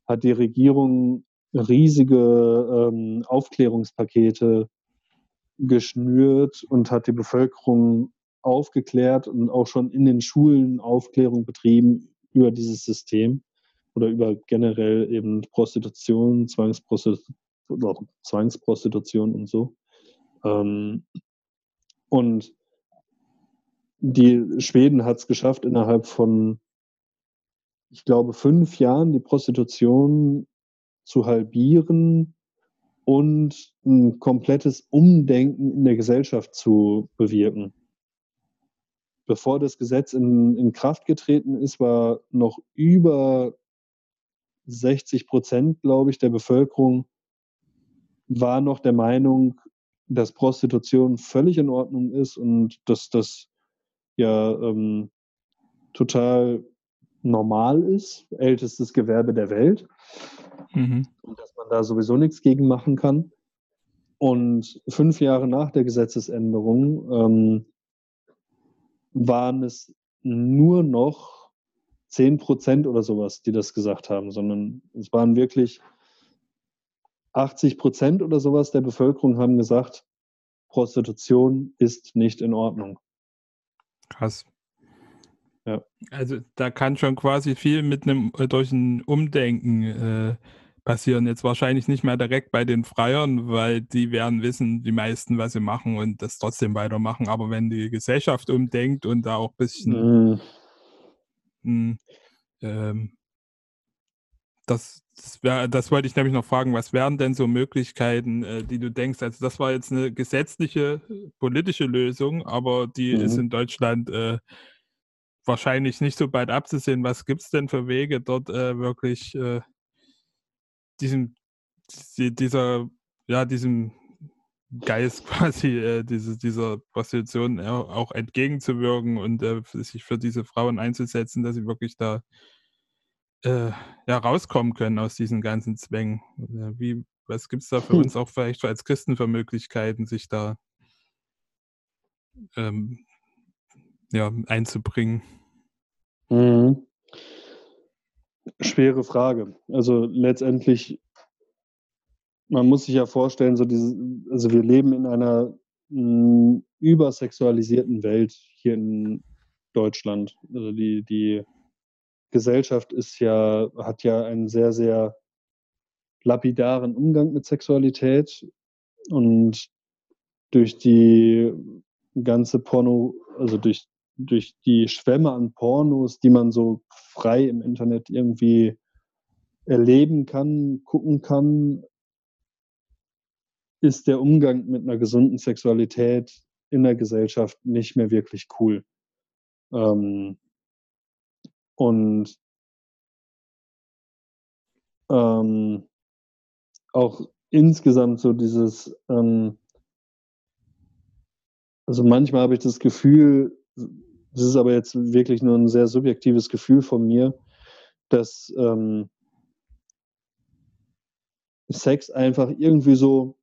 hat die Regierung riesige ähm, Aufklärungspakete geschnürt und hat die Bevölkerung aufgeklärt und auch schon in den Schulen Aufklärung betrieben über dieses System oder über generell eben Prostitution, Zwangsprostitution, Zwangsprostitution und so. Ähm, und die Schweden hat es geschafft, innerhalb von, ich glaube, fünf Jahren die Prostitution zu halbieren und ein komplettes Umdenken in der Gesellschaft zu bewirken. Bevor das Gesetz in, in Kraft getreten ist, war noch über 60 Prozent, glaube ich, der Bevölkerung war noch der Meinung, dass Prostitution völlig in Ordnung ist und dass das ja ähm, total normal ist, ältestes Gewerbe der Welt. Mhm. Und dass man da sowieso nichts gegen machen kann. Und fünf Jahre nach der Gesetzesänderung ähm, waren es nur noch zehn Prozent oder sowas, die das gesagt haben, sondern es waren wirklich 80 Prozent oder sowas der Bevölkerung haben gesagt, Prostitution ist nicht in Ordnung. Krass. Ja. Also da kann schon quasi viel mit einem äh, durch ein Umdenken äh, passieren. Jetzt wahrscheinlich nicht mehr direkt bei den Freiern, weil die werden wissen, die meisten, was sie machen und das trotzdem weitermachen. Aber wenn die Gesellschaft umdenkt und da auch ein bisschen hm, ähm, das, das, wär, das wollte ich nämlich noch fragen, was wären denn so Möglichkeiten, äh, die du denkst? Also das war jetzt eine gesetzliche, politische Lösung, aber die mhm. ist in Deutschland äh, wahrscheinlich nicht so bald abzusehen. Was gibt es denn für Wege, dort äh, wirklich äh, diesem, dieser, ja, diesem Geist quasi äh, diese, dieser Prostitution auch entgegenzuwirken und äh, sich für diese Frauen einzusetzen, dass sie wirklich da äh, ja, rauskommen können aus diesen ganzen Zwängen. Wie, was gibt es da für hm. uns auch vielleicht als Christen für Möglichkeiten, sich da ähm, ja, einzubringen? Mhm. Schwere Frage. Also letztendlich, man muss sich ja vorstellen, so diese, also wir leben in einer m, hm, übersexualisierten Welt hier in Deutschland. Also die, die Gesellschaft ist ja, hat ja einen sehr, sehr lapidaren Umgang mit Sexualität und durch die ganze Porno, also durch, durch die Schwämme an Pornos, die man so frei im Internet irgendwie erleben kann, gucken kann, ist der Umgang mit einer gesunden Sexualität in der Gesellschaft nicht mehr wirklich cool. Ähm, und ähm, auch insgesamt so dieses, ähm, also manchmal habe ich das Gefühl, das ist aber jetzt wirklich nur ein sehr subjektives Gefühl von mir, dass ähm, Sex einfach irgendwie so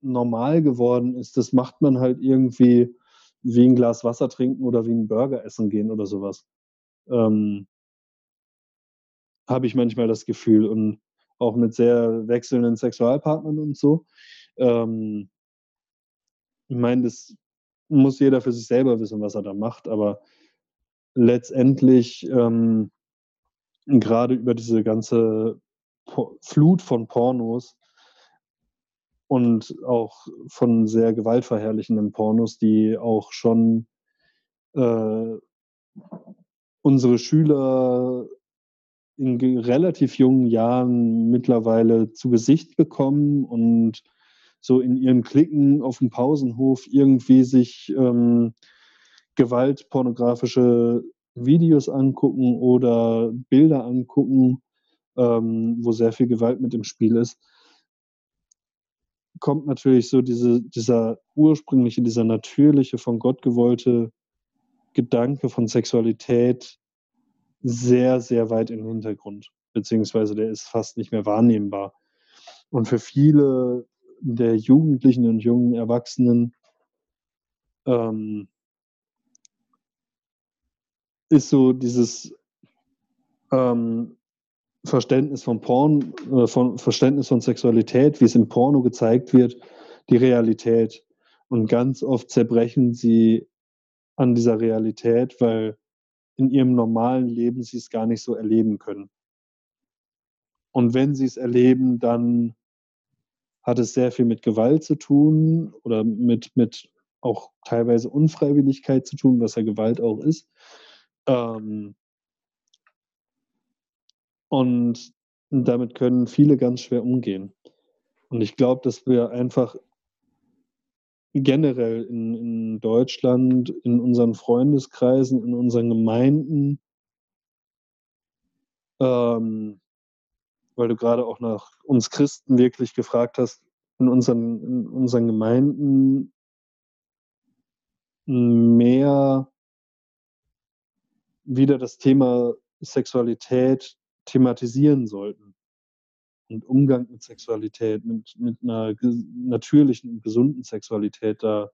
normal geworden ist. Das macht man halt irgendwie wie ein Glas Wasser trinken oder wie ein Burger essen gehen oder sowas. Ähm, habe ich manchmal das Gefühl und auch mit sehr wechselnden Sexualpartnern und so. Ähm, ich meine, das muss jeder für sich selber wissen, was er da macht, aber letztendlich ähm, gerade über diese ganze Flut von Pornos und auch von sehr gewaltverherrlichenden Pornos, die auch schon äh, unsere Schüler in relativ jungen Jahren mittlerweile zu Gesicht bekommen und so in ihren Klicken auf dem Pausenhof irgendwie sich ähm, gewaltpornografische Videos angucken oder Bilder angucken, ähm, wo sehr viel Gewalt mit im Spiel ist, kommt natürlich so diese, dieser ursprüngliche, dieser natürliche, von Gott gewollte Gedanke von Sexualität sehr, sehr weit im Hintergrund, beziehungsweise der ist fast nicht mehr wahrnehmbar. Und für viele der Jugendlichen und jungen Erwachsenen ähm, ist so dieses ähm, Verständnis von Porn, äh, von Verständnis von Sexualität, wie es im Porno gezeigt wird, die Realität. Und ganz oft zerbrechen sie an dieser Realität, weil in ihrem normalen Leben sie es gar nicht so erleben können. Und wenn sie es erleben, dann hat es sehr viel mit Gewalt zu tun oder mit, mit auch teilweise Unfreiwilligkeit zu tun, was ja Gewalt auch ist. Ähm und damit können viele ganz schwer umgehen. Und ich glaube, dass wir einfach generell in, in Deutschland, in unseren Freundeskreisen, in unseren Gemeinden, ähm, weil du gerade auch nach uns Christen wirklich gefragt hast, in unseren, in unseren Gemeinden mehr wieder das Thema Sexualität thematisieren sollten und Umgang mit Sexualität, mit, mit einer natürlichen und gesunden Sexualität da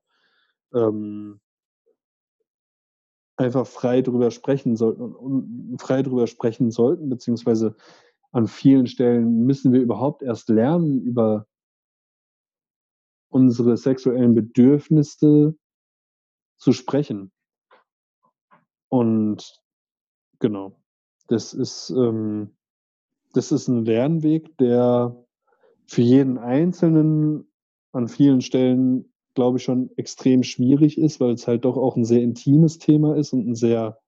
ähm, einfach frei drüber sprechen sollten und frei drüber sprechen sollten, beziehungsweise an vielen Stellen müssen wir überhaupt erst lernen, über unsere sexuellen Bedürfnisse zu sprechen. Und genau, das ist ähm, das ist ein Lernweg, der für jeden Einzelnen an vielen Stellen, glaube ich, schon extrem schwierig ist, weil es halt doch auch ein sehr intimes Thema ist und ein sehr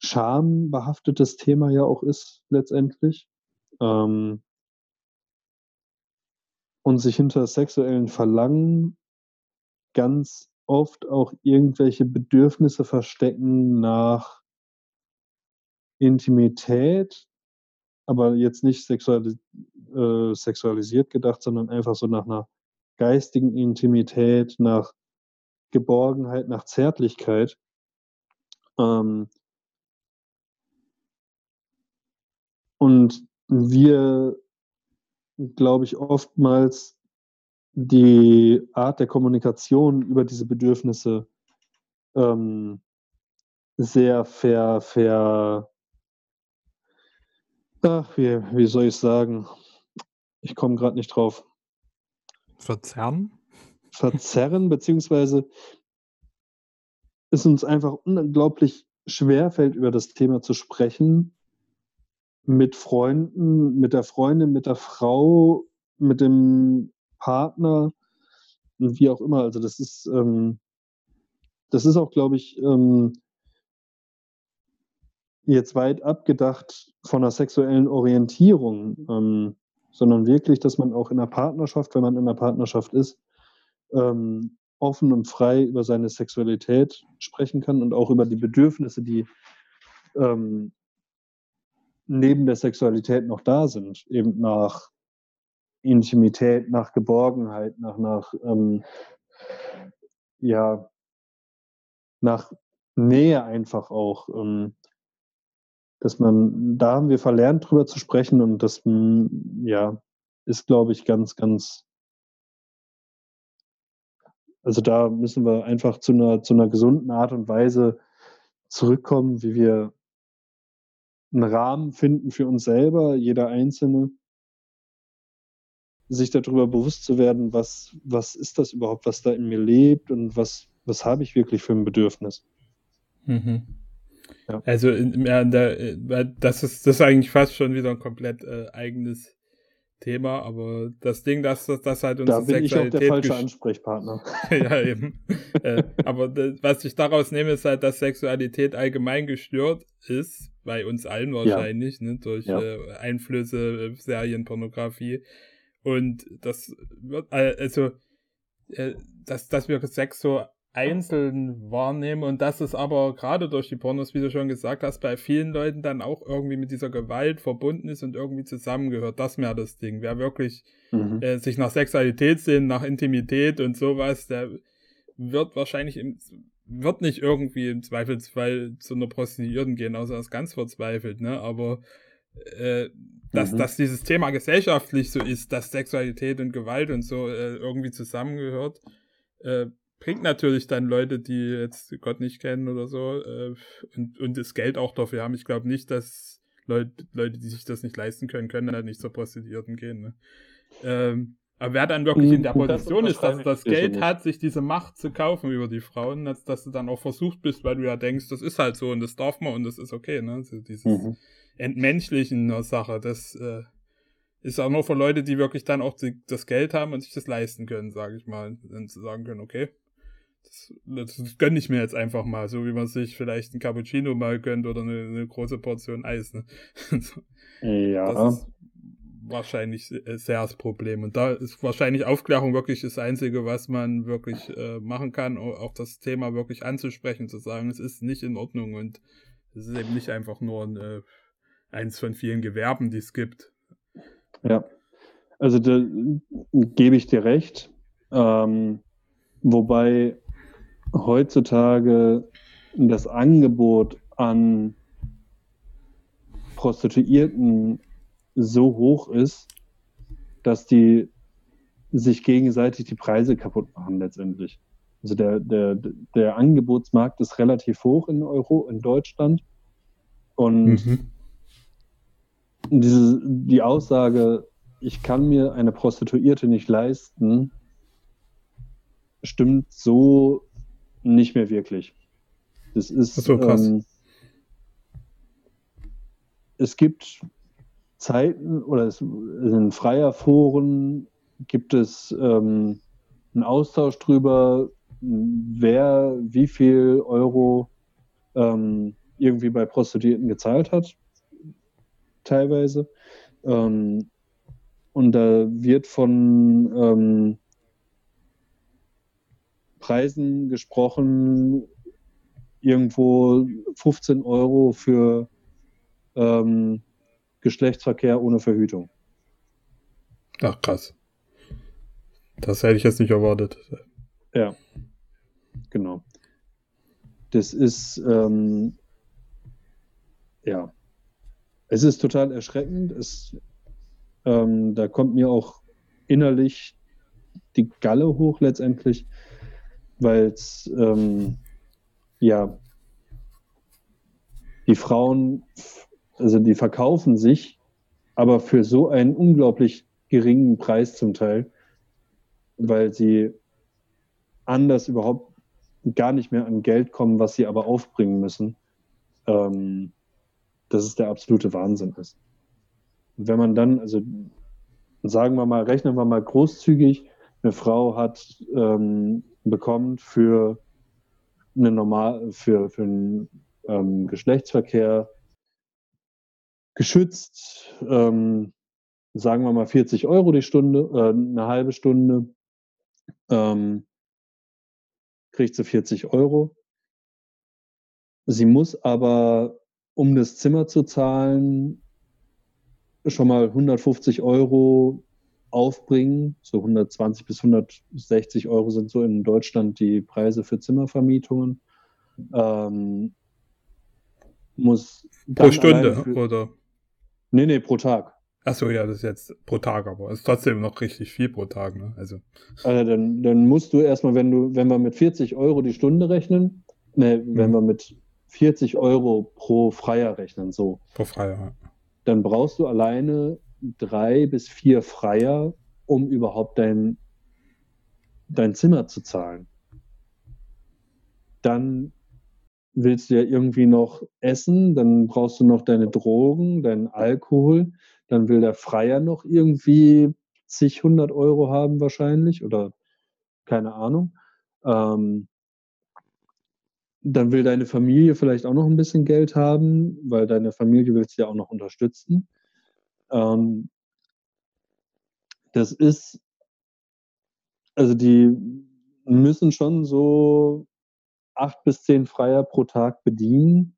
schambehaftetes Thema ja auch ist letztendlich. Ähm, und sich hinter sexuellen Verlangen ganz oft auch irgendwelche Bedürfnisse verstecken nach Intimität, aber jetzt nicht sexualis äh, sexualisiert gedacht, sondern einfach so nach einer geistigen Intimität, nach Geborgenheit, nach Zärtlichkeit. Ähm, und wir, glaube ich, oftmals die Art der Kommunikation über diese Bedürfnisse ähm, sehr ver, ver ach, wie, wie soll ich sagen? Ich komme gerade nicht drauf. Verzerren? Verzerren, beziehungsweise es uns einfach unglaublich schwer fällt, über das Thema zu sprechen, mit Freunden, mit der Freundin, mit der Frau, mit dem Partner wie auch immer. Also das ist, ähm, das ist auch, glaube ich, ähm, jetzt weit abgedacht von einer sexuellen Orientierung, ähm, sondern wirklich, dass man auch in einer Partnerschaft, wenn man in einer Partnerschaft ist, ähm, offen und frei über seine Sexualität sprechen kann und auch über die Bedürfnisse, die ähm, neben der Sexualität noch da sind, eben nach Intimität, nach Geborgenheit, nach, nach ähm, ja, nach Nähe einfach auch. Ähm, dass man, da haben wir verlernt, drüber zu sprechen und das, ja, ist, glaube ich, ganz, ganz, also da müssen wir einfach zu einer, zu einer gesunden Art und Weise zurückkommen, wie wir einen Rahmen finden für uns selber, jeder Einzelne, sich darüber bewusst zu werden, was, was ist das überhaupt, was da in mir lebt und was, was habe ich wirklich für ein Bedürfnis. Mhm. Ja. Also ja, äh, das ist das ist eigentlich fast schon wieder ein komplett äh, eigenes Thema, aber das Ding, dass das, das halt unsere da bin Sexualität ich auch der falsche Ansprechpartner. ja, eben. äh, aber was ich daraus nehme, ist halt, dass Sexualität allgemein gestört ist, bei uns allen wahrscheinlich, ja. ne, durch ja. äh, Einflüsse, äh, Serien, Pornografie. Und das wird, also, äh, dass, dass wir Sex so einzeln wahrnehmen und dass es aber gerade durch die Pornos, wie du schon gesagt hast, bei vielen Leuten dann auch irgendwie mit dieser Gewalt verbunden ist und irgendwie zusammengehört. Das mehr das Ding. Wer wirklich mhm. äh, sich nach Sexualität sehnt, nach Intimität und sowas, der wird wahrscheinlich im, wird nicht irgendwie im Zweifelsfall zu einer Prostituierten gehen, außer er ist ganz verzweifelt, ne? Aber äh, dass, mhm. dass dieses Thema gesellschaftlich so ist, dass Sexualität und Gewalt und so äh, irgendwie zusammengehört, äh, bringt natürlich dann Leute, die jetzt Gott nicht kennen oder so äh, und, und das Geld auch dafür haben. Ich glaube nicht, dass Leute, Leute, die sich das nicht leisten können, können dann nicht zur Prostituierten gehen. Ne? Ähm, aber wer dann wirklich in der Position ist, dass das Geld hat, sich diese Macht zu kaufen über die Frauen, dass, dass du dann auch versucht bist, weil du ja denkst, das ist halt so und das darf man und das ist okay, ne? So dieses mhm. Entmenschlichen der Sache, das äh, ist auch nur für Leute, die wirklich dann auch die, das Geld haben und sich das leisten können, sage ich mal. Dann zu sagen können, okay, das, das gönne ich mir jetzt einfach mal, so wie man sich vielleicht ein Cappuccino mal gönnt oder eine, eine große Portion Eis. Ne? ja. Das ist wahrscheinlich sehr das Problem. Und da ist wahrscheinlich Aufklärung wirklich das Einzige, was man wirklich äh, machen kann, auch das Thema wirklich anzusprechen, zu sagen, es ist nicht in Ordnung und es ist eben nicht einfach nur ein, äh, eins von vielen Gewerben, die es gibt. Ja, also da gebe ich dir recht. Ähm, wobei heutzutage das Angebot an Prostituierten so hoch ist, dass die sich gegenseitig die Preise kaputt machen letztendlich. Also der, der, der Angebotsmarkt ist relativ hoch in Euro, in Deutschland. Und mhm. diese, die Aussage, ich kann mir eine Prostituierte nicht leisten, stimmt so nicht mehr wirklich. Das ist. So, ähm, es gibt Zeiten oder es, in freier Foren gibt es ähm, einen Austausch drüber, wer wie viel Euro ähm, irgendwie bei Prostituierten gezahlt hat, teilweise. Ähm, und da wird von ähm, Preisen gesprochen, irgendwo 15 Euro für ähm, Geschlechtsverkehr ohne Verhütung. Ach krass. Das hätte ich jetzt nicht erwartet. Ja, genau. Das ist, ähm, ja, es ist total erschreckend. Es, ähm, da kommt mir auch innerlich die Galle hoch letztendlich, weil es, ähm, ja, die Frauen, also die verkaufen sich, aber für so einen unglaublich geringen Preis zum Teil, weil sie anders überhaupt gar nicht mehr an Geld kommen, was sie aber aufbringen müssen, ähm, dass es der absolute Wahnsinn ist. Wenn man dann, also sagen wir mal, rechnen wir mal großzügig, eine Frau hat ähm, bekommt für eine normal, für, für einen ähm, Geschlechtsverkehr geschützt, ähm, sagen wir mal 40 Euro die Stunde, äh, eine halbe Stunde, ähm, kriegt sie 40 Euro. Sie muss aber, um das Zimmer zu zahlen, schon mal 150 Euro aufbringen. So 120 bis 160 Euro sind so in Deutschland die Preise für Zimmervermietungen. Ähm, muss pro Stunde für, oder? Nee, nee, pro Tag. Achso, ja, das ist jetzt pro Tag, aber ist trotzdem noch richtig viel pro Tag, ne? Also. also dann, dann musst du erstmal, wenn du, wenn wir mit 40 Euro die Stunde rechnen, ne, mhm. wenn wir mit 40 Euro pro Freier rechnen, so. Pro Freier, ja. Dann brauchst du alleine drei bis vier Freier, um überhaupt dein, dein Zimmer zu zahlen. Dann willst du ja irgendwie noch essen, dann brauchst du noch deine Drogen, deinen Alkohol, dann will der Freier noch irgendwie zig hundert Euro haben wahrscheinlich oder keine Ahnung. Ähm, dann will deine Familie vielleicht auch noch ein bisschen Geld haben, weil deine Familie willst du ja auch noch unterstützen. Ähm, das ist, also die müssen schon so acht bis zehn Freier pro Tag bedienen,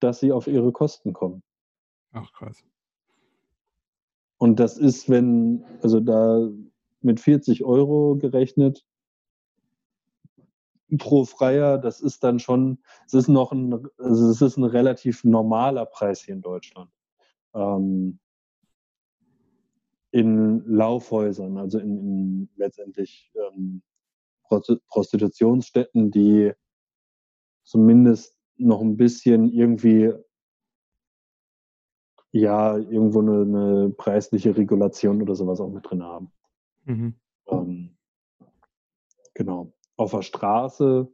dass sie auf ihre Kosten kommen. Ach krass. Und das ist, wenn, also da mit 40 Euro gerechnet pro Freier, das ist dann schon, es ist noch ein, also es ist ein relativ normaler Preis hier in Deutschland. Ähm, in Laufhäusern, also in, in letztendlich ähm, Prostitutionsstätten, die zumindest noch ein bisschen irgendwie ja irgendwo eine, eine preisliche Regulation oder sowas auch mit drin haben. Mhm. Ähm, genau. Auf der Straße,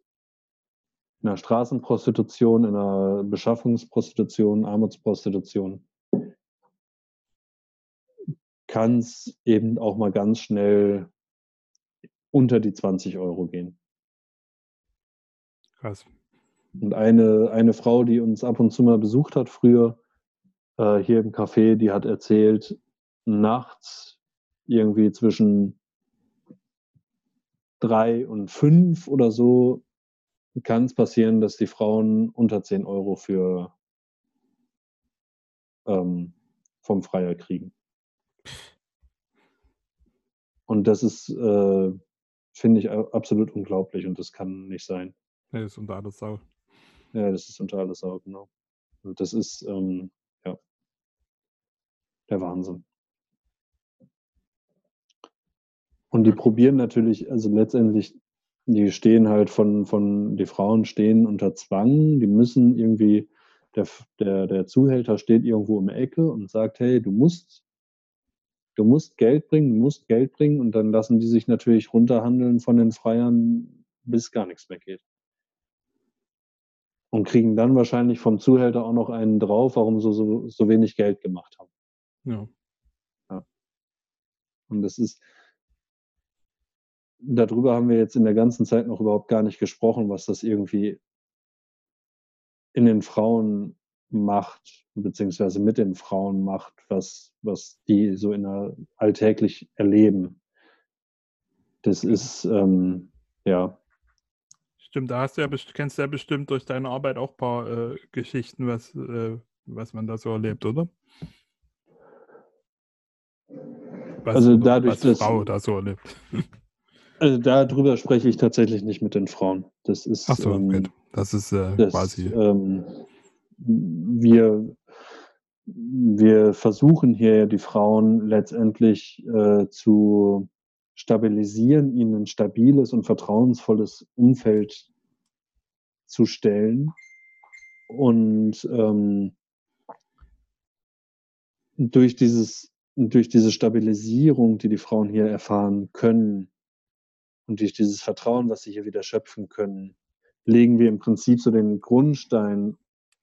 in der Straßenprostitution, in der Beschaffungsprostitution, Armutsprostitution, kann es eben auch mal ganz schnell unter die 20 Euro gehen. Krass. Und eine, eine Frau, die uns ab und zu mal besucht hat früher, äh, hier im Café, die hat erzählt, nachts irgendwie zwischen drei und fünf oder so kann es passieren, dass die Frauen unter 10 Euro für ähm, vom Freier kriegen. Und das ist, äh, finde ich absolut unglaublich und das kann nicht sein. Ja, das ist unter alles Sau. Ja, das ist unter alles Sau, genau. Und das ist, ähm, ja, der Wahnsinn. Und die probieren natürlich, also letztendlich, die stehen halt von, von, die Frauen stehen unter Zwang, die müssen irgendwie, der, der, der Zuhälter steht irgendwo der Ecke und sagt, hey, du musst du musst Geld bringen, du musst Geld bringen und dann lassen die sich natürlich runterhandeln von den Freiern, bis gar nichts mehr geht. Und kriegen dann wahrscheinlich vom Zuhälter auch noch einen drauf, warum sie so, so wenig Geld gemacht haben. Ja. ja. Und das ist, darüber haben wir jetzt in der ganzen Zeit noch überhaupt gar nicht gesprochen, was das irgendwie in den Frauen macht, beziehungsweise mit den Frauen macht, was, was die so in der alltäglich erleben. Das ist, ähm, ja. Stimmt, da hast du ja, kennst du ja bestimmt durch deine Arbeit auch ein paar äh, Geschichten, was, äh, was man da so erlebt, oder? Was, also dadurch, was Frau da so erlebt. Also darüber spreche ich tatsächlich nicht mit den Frauen. Das ist, Ach so, ähm, das ist äh, das, quasi. Ähm, wir, wir versuchen hier die Frauen letztendlich äh, zu stabilisieren, ihnen ein stabiles und vertrauensvolles Umfeld zu stellen. Und ähm, durch, dieses, durch diese Stabilisierung, die die Frauen hier erfahren können, und durch dieses Vertrauen, was sie hier wieder schöpfen können, legen wir im Prinzip so den Grundstein,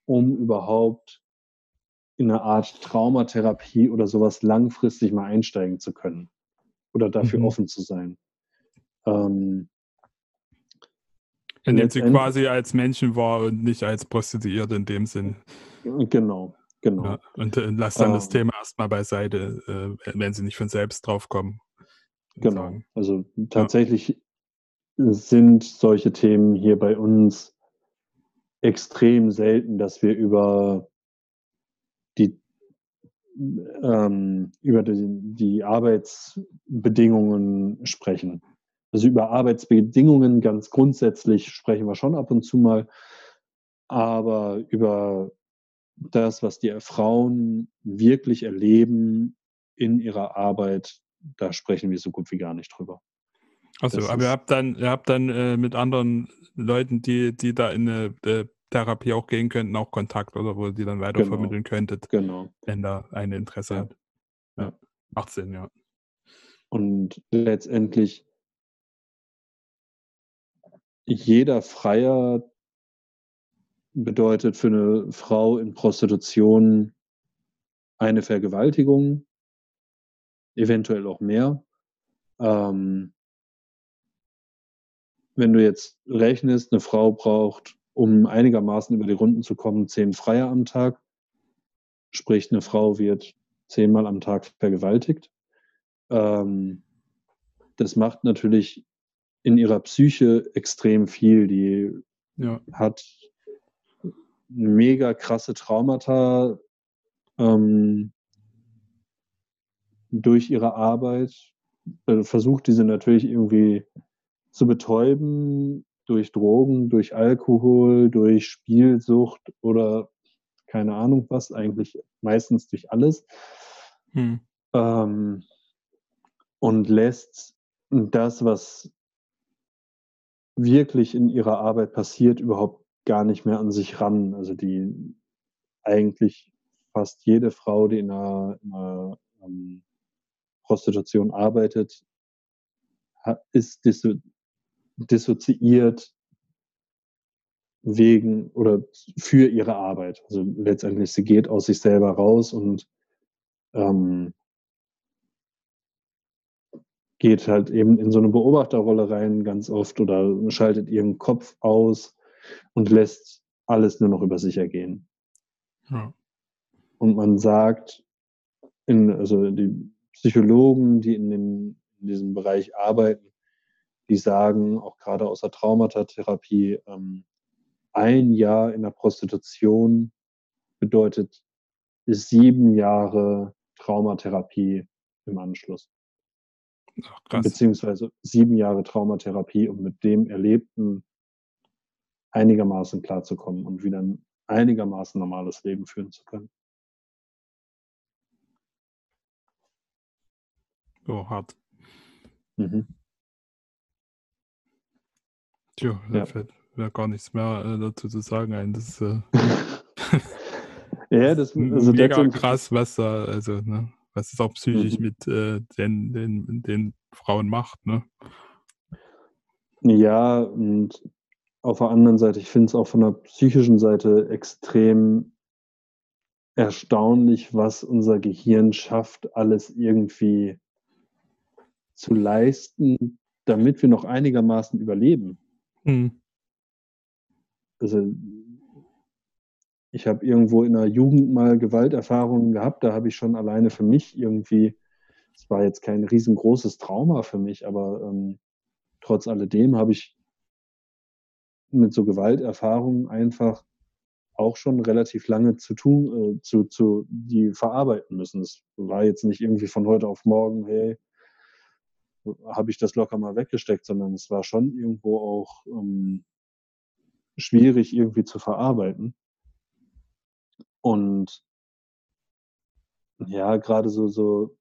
um überhaupt in eine Art Traumatherapie oder sowas langfristig mal einsteigen zu können oder dafür mhm. offen zu sein. Ähm, nimmt sie quasi als Menschen wahr und nicht als Prostituierte in dem Sinn. Genau, genau. Ja, und äh, lass dann ähm, das Thema erstmal beiseite, äh, wenn sie nicht von selbst drauf kommen. Genau. Sagen. Also tatsächlich ja. sind solche Themen hier bei uns extrem selten, dass wir über die ähm, über die, die Arbeitsbedingungen sprechen. Also über Arbeitsbedingungen ganz grundsätzlich sprechen wir schon ab und zu mal, aber über das, was die Frauen wirklich erleben in ihrer Arbeit, da sprechen wir so gut wie gar nicht drüber. Achso, aber ihr habt dann, ihr habt dann äh, mit anderen Leuten, die, die da in eine äh, Therapie auch gehen könnten, auch Kontakt oder wo ihr die dann weitervermitteln genau. könntet, genau. wenn da eine Interesse ja. hat. Ja. Macht Sinn, ja. Und letztendlich jeder Freier bedeutet für eine Frau in Prostitution eine Vergewaltigung, eventuell auch mehr. Ähm, wenn du jetzt rechnest, eine Frau braucht, um einigermaßen über die Runden zu kommen, zehn Freier am Tag. Sprich, eine Frau wird zehnmal am Tag vergewaltigt. Ähm, das macht natürlich in ihrer Psyche extrem viel. Die ja. hat mega krasse Traumata ähm, durch ihre Arbeit, äh, versucht diese natürlich irgendwie zu betäuben durch Drogen, durch Alkohol, durch Spielsucht oder keine Ahnung was, eigentlich meistens durch alles. Hm. Ähm, und lässt das, was wirklich in ihrer Arbeit passiert, überhaupt gar nicht mehr an sich ran. Also die eigentlich fast jede Frau, die in einer, in einer ähm, Prostitution arbeitet, ist dissoziiert wegen oder für ihre Arbeit. Also letztendlich, sie geht aus sich selber raus und ähm, geht halt eben in so eine Beobachterrolle rein ganz oft oder schaltet ihren Kopf aus und lässt alles nur noch über sich ergehen. Ja. Und man sagt, in, also die Psychologen, die in, dem, in diesem Bereich arbeiten, die sagen, auch gerade aus der Traumatatherapie, ähm, ein Jahr in der Prostitution bedeutet sieben Jahre Traumatherapie im Anschluss. Ach, Beziehungsweise sieben Jahre Traumatherapie, um mit dem Erlebten einigermaßen klarzukommen und wieder ein einigermaßen normales Leben führen zu können. Oh, hart. Mhm. Tja, da ja. fällt mir gar nichts mehr äh, dazu zu sagen ein. Das, äh, ja, das also mega krass, was da, also, ne, was es auch psychisch mhm. mit äh, den, den, den Frauen macht, ne? Ja, und auf der anderen Seite, ich finde es auch von der psychischen Seite extrem erstaunlich, was unser Gehirn schafft, alles irgendwie zu leisten, damit wir noch einigermaßen überleben. Mhm. Also ich habe irgendwo in der Jugend mal Gewalterfahrungen gehabt, da habe ich schon alleine für mich irgendwie, es war jetzt kein riesengroßes Trauma für mich, aber ähm, trotz alledem habe ich mit so Gewalterfahrungen einfach auch schon relativ lange zu tun, äh, zu, zu, die verarbeiten müssen. Es war jetzt nicht irgendwie von heute auf morgen, hey, habe ich das locker mal weggesteckt, sondern es war schon irgendwo auch ähm, schwierig irgendwie zu verarbeiten. Und ja, gerade so, so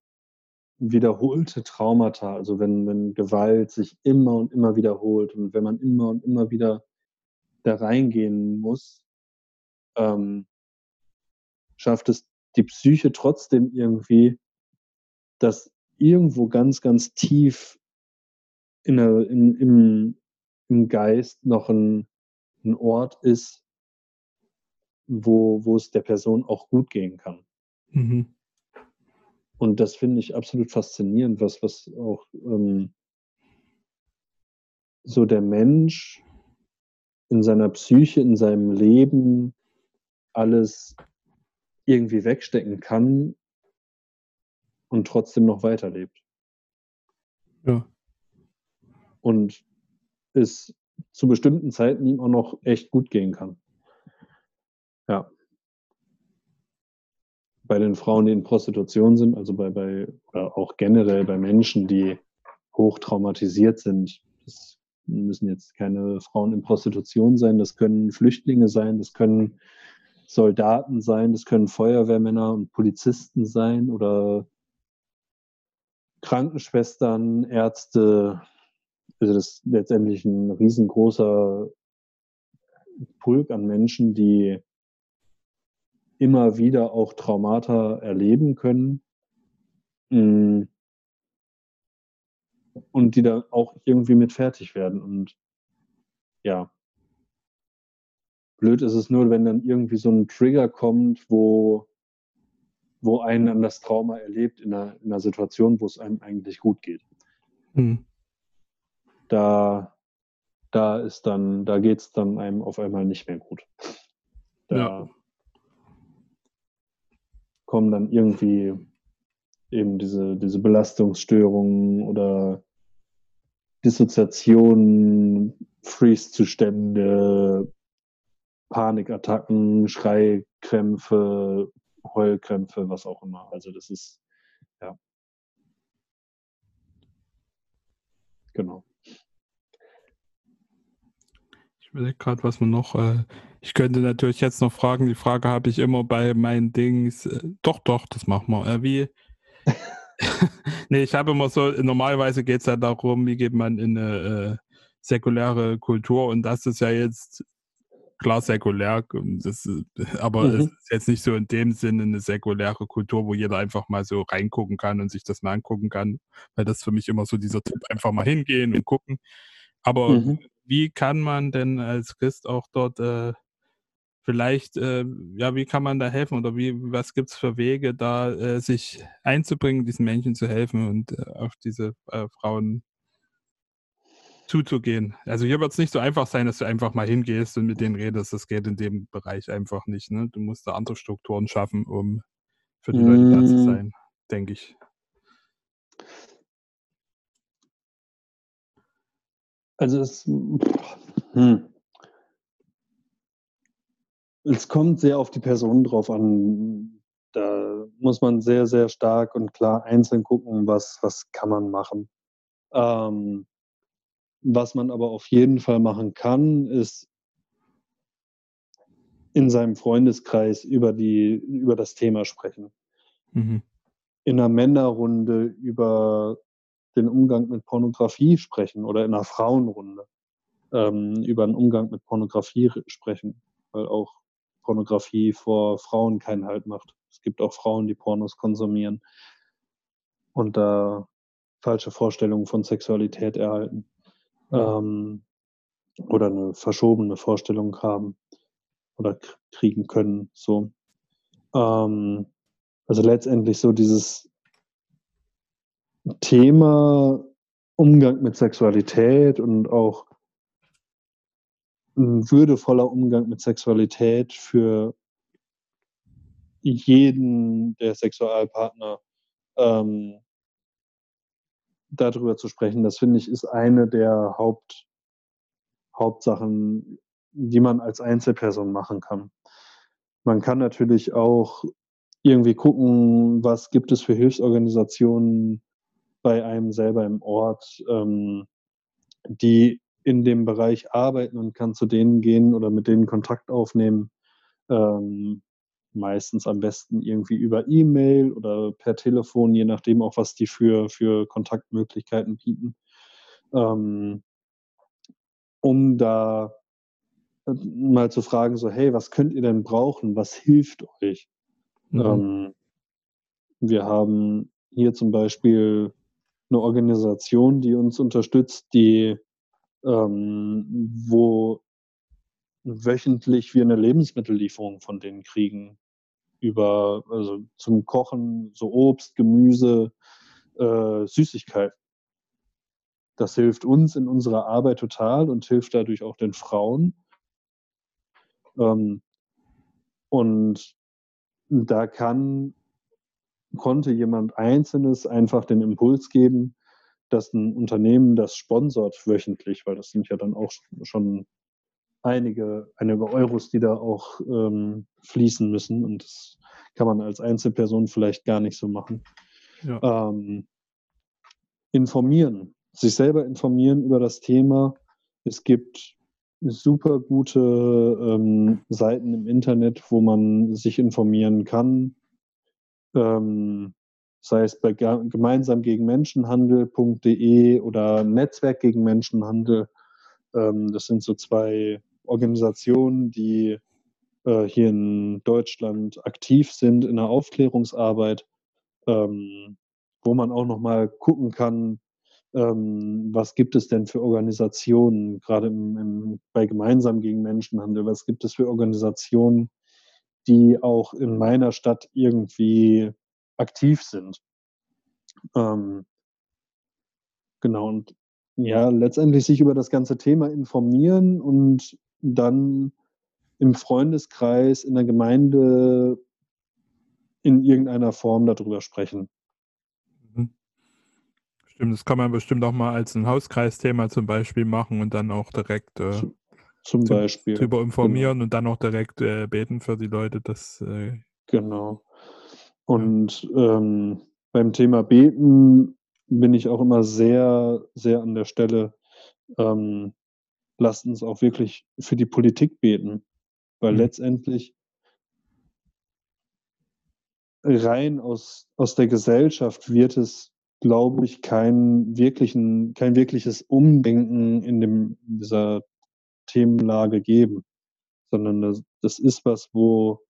wiederholte Traumata, also wenn, wenn Gewalt sich immer und immer wiederholt und wenn man immer und immer wieder da reingehen muss, ähm, schafft es die Psyche trotzdem irgendwie, dass irgendwo ganz, ganz tief in in, im, im Geist noch ein, ein Ort ist, wo, wo es der Person auch gut gehen kann. Mhm. Und das finde ich absolut faszinierend, was, was auch ähm, so der Mensch in seiner Psyche, in seinem Leben alles irgendwie wegstecken kann und trotzdem noch weiterlebt. Ja. Und es zu bestimmten Zeiten ihm auch noch echt gut gehen kann. Ja. Bei den Frauen, die in Prostitution sind, also bei, bei oder auch generell bei Menschen, die hoch traumatisiert sind, das müssen jetzt keine Frauen in Prostitution sein, das können Flüchtlinge sein, das können Soldaten sein, das können Feuerwehrmänner und Polizisten sein oder Krankenschwestern, Ärzte. Also das ist letztendlich ein riesengroßer Pulk an Menschen, die immer wieder auch Traumata erleben können. Mm. Und die da auch irgendwie mit fertig werden. Und ja, blöd ist es nur, wenn dann irgendwie so ein Trigger kommt, wo, wo einen an das Trauma erlebt in einer, in einer Situation, wo es einem eigentlich gut geht. Mhm. Da, da ist dann, da geht es dann einem auf einmal nicht mehr gut. Da, ja kommen dann irgendwie eben diese, diese Belastungsstörungen oder Dissoziationen, Freeze-Zustände, Panikattacken, Schreikrämpfe, Heulkrämpfe, was auch immer. Also das ist, ja. Genau. Ich überlege gerade, was man noch. Äh, ich könnte natürlich jetzt noch fragen, die Frage habe ich immer bei meinen Dings. Äh, doch, doch, das machen wir. Äh, wie. nee, ich habe immer so, normalerweise geht es ja darum, wie geht man in eine äh, säkuläre Kultur und das ist ja jetzt klar säkulär, das, aber mhm. es ist jetzt nicht so in dem Sinne eine säkuläre Kultur, wo jeder einfach mal so reingucken kann und sich das mal angucken kann, weil das für mich immer so dieser Tipp, einfach mal hingehen und gucken. Aber mhm wie kann man denn als Christ auch dort äh, vielleicht, äh, ja, wie kann man da helfen oder wie, was gibt es für Wege, da äh, sich einzubringen, diesen Menschen zu helfen und äh, auf diese äh, Frauen zuzugehen? Also hier wird es nicht so einfach sein, dass du einfach mal hingehst und mit denen redest. Das geht in dem Bereich einfach nicht. Ne? Du musst da andere Strukturen schaffen, um für die Leute da zu mm. sein, denke ich. Also es, hm. es kommt sehr auf die Person drauf an. Da muss man sehr, sehr stark und klar einzeln gucken, was, was kann man machen. Ähm, was man aber auf jeden Fall machen kann, ist in seinem Freundeskreis über, die, über das Thema sprechen. Mhm. In einer Männerrunde über den Umgang mit Pornografie sprechen oder in einer Frauenrunde ähm, über den Umgang mit Pornografie sprechen, weil auch Pornografie vor Frauen keinen Halt macht. Es gibt auch Frauen, die Pornos konsumieren und da falsche Vorstellungen von Sexualität erhalten ähm, oder eine verschobene Vorstellung haben oder kriegen können. So. Ähm, also letztendlich so dieses Thema Umgang mit Sexualität und auch ein würdevoller Umgang mit Sexualität für jeden der Sexualpartner ähm, darüber zu sprechen, das finde ich ist eine der Haupt, Hauptsachen, die man als Einzelperson machen kann. Man kann natürlich auch irgendwie gucken, was gibt es für Hilfsorganisationen bei einem selber im Ort, ähm, die in dem Bereich arbeiten und kann zu denen gehen oder mit denen Kontakt aufnehmen. Ähm, meistens am besten irgendwie über E-Mail oder per Telefon, je nachdem auch, was die für, für Kontaktmöglichkeiten bieten. Ähm, um da äh, mal zu fragen, so, hey, was könnt ihr denn brauchen? Was hilft euch? Mhm. Ähm, wir haben hier zum Beispiel eine Organisation, die uns unterstützt, die ähm, wo wöchentlich wir eine Lebensmittellieferung von denen kriegen. Über, also zum Kochen, so Obst, Gemüse, äh, Süßigkeiten. Das hilft uns in unserer Arbeit total und hilft dadurch auch den Frauen. Ähm, und da kann, konnte jemand Einzelnes einfach den Impuls geben, dass ein Unternehmen das sponsort wöchentlich, weil das sind ja dann auch schon einige, einige Euros, die da auch ähm, fließen müssen. Und das kann man als Einzelperson vielleicht gar nicht so machen. Ja. Ähm, informieren, sich selber informieren über das Thema. Es gibt super gute ähm, Seiten im Internet, wo man sich informieren kann. Ähm, sei es bei gemeinsam gegen Menschenhandel.de oder Netzwerk gegen Menschenhandel. Ähm, das sind so zwei Organisationen, die äh, hier in Deutschland aktiv sind in der Aufklärungsarbeit, ähm, wo man auch nochmal gucken kann, ähm, was gibt es denn für Organisationen, gerade im, im, bei Gemeinsam gegen Menschenhandel, was gibt es für Organisationen, die auch in meiner Stadt irgendwie aktiv sind. Ähm, genau, und ja, letztendlich sich über das ganze Thema informieren und dann im Freundeskreis, in der Gemeinde in irgendeiner Form darüber sprechen. Mhm. Stimmt, das kann man bestimmt auch mal als ein Hauskreisthema zum Beispiel machen und dann auch direkt äh, zum, zum Beispiel darüber informieren genau. und dann auch direkt äh, beten für die Leute. Das, äh, genau. Und ähm, beim Thema Beten bin ich auch immer sehr, sehr an der Stelle. Ähm, lasst uns auch wirklich für die Politik beten, weil mhm. letztendlich rein aus, aus der Gesellschaft wird es, glaube ich, kein, wirklichen, kein wirkliches Umdenken in dem, dieser Themenlage geben, sondern das, das ist was, wo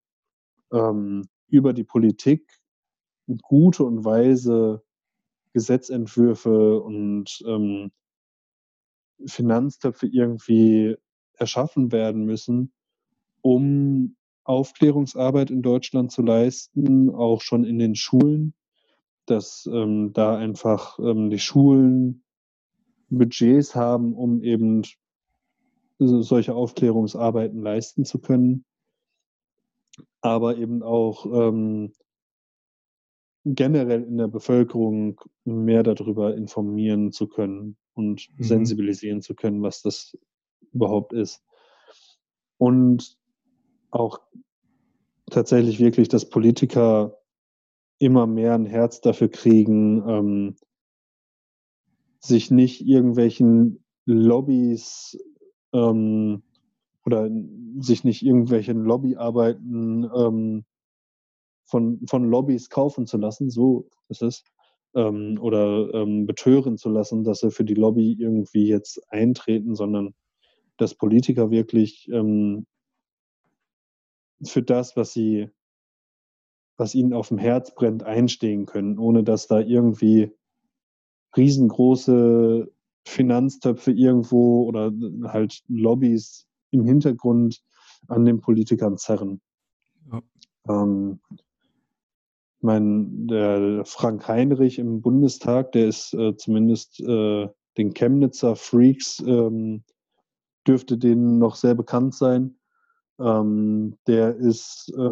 ähm, über die Politik gute und weise Gesetzentwürfe und ähm, Finanztöpfe irgendwie erschaffen werden müssen, um Aufklärungsarbeit in Deutschland zu leisten, auch schon in den Schulen, dass ähm, da einfach ähm, die Schulen Budgets haben, um eben solche Aufklärungsarbeiten leisten zu können. Aber eben auch ähm, generell in der Bevölkerung mehr darüber informieren zu können und mhm. sensibilisieren zu können, was das überhaupt ist. Und auch tatsächlich wirklich, dass Politiker immer mehr ein Herz dafür kriegen, ähm, sich nicht irgendwelchen Lobbys ähm, oder sich nicht irgendwelchen Lobbyarbeiten ähm, von, von Lobbys kaufen zu lassen, so ist es, ähm, oder ähm, betören zu lassen, dass sie für die Lobby irgendwie jetzt eintreten, sondern dass Politiker wirklich ähm, für das, was sie, was ihnen auf dem Herz brennt, einstehen können, ohne dass da irgendwie riesengroße Finanztöpfe irgendwo oder halt Lobbys im Hintergrund an den Politikern zerren. Ja. Ähm, mein, der Frank Heinrich im Bundestag, der ist äh, zumindest äh, den Chemnitzer Freaks, ähm, dürfte denen noch sehr bekannt sein. Ähm, der ist äh,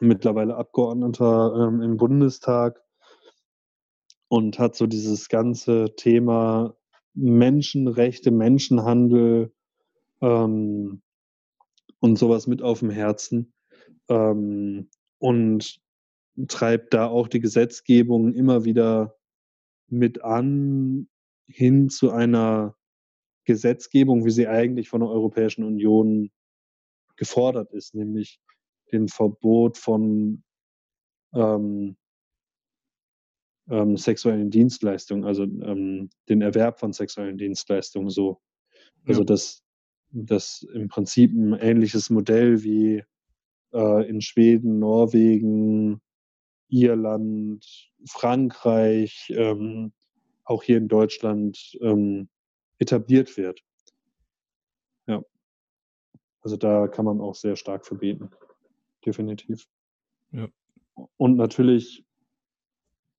mittlerweile Abgeordneter ähm, im Bundestag und hat so dieses ganze Thema Menschenrechte, Menschenhandel ähm, und sowas mit auf dem Herzen ähm, und treibt da auch die Gesetzgebung immer wieder mit an hin zu einer Gesetzgebung, wie sie eigentlich von der Europäischen Union gefordert ist, nämlich dem Verbot von ähm, ähm, sexuellen Dienstleistungen, also ähm, den Erwerb von sexuellen Dienstleistungen so. Also ja. das, das im Prinzip ein ähnliches Modell wie äh, in Schweden, Norwegen, Irland, Frankreich, ähm, auch hier in Deutschland ähm, etabliert wird. Ja. Also da kann man auch sehr stark verbeten. Definitiv. Ja. Und natürlich,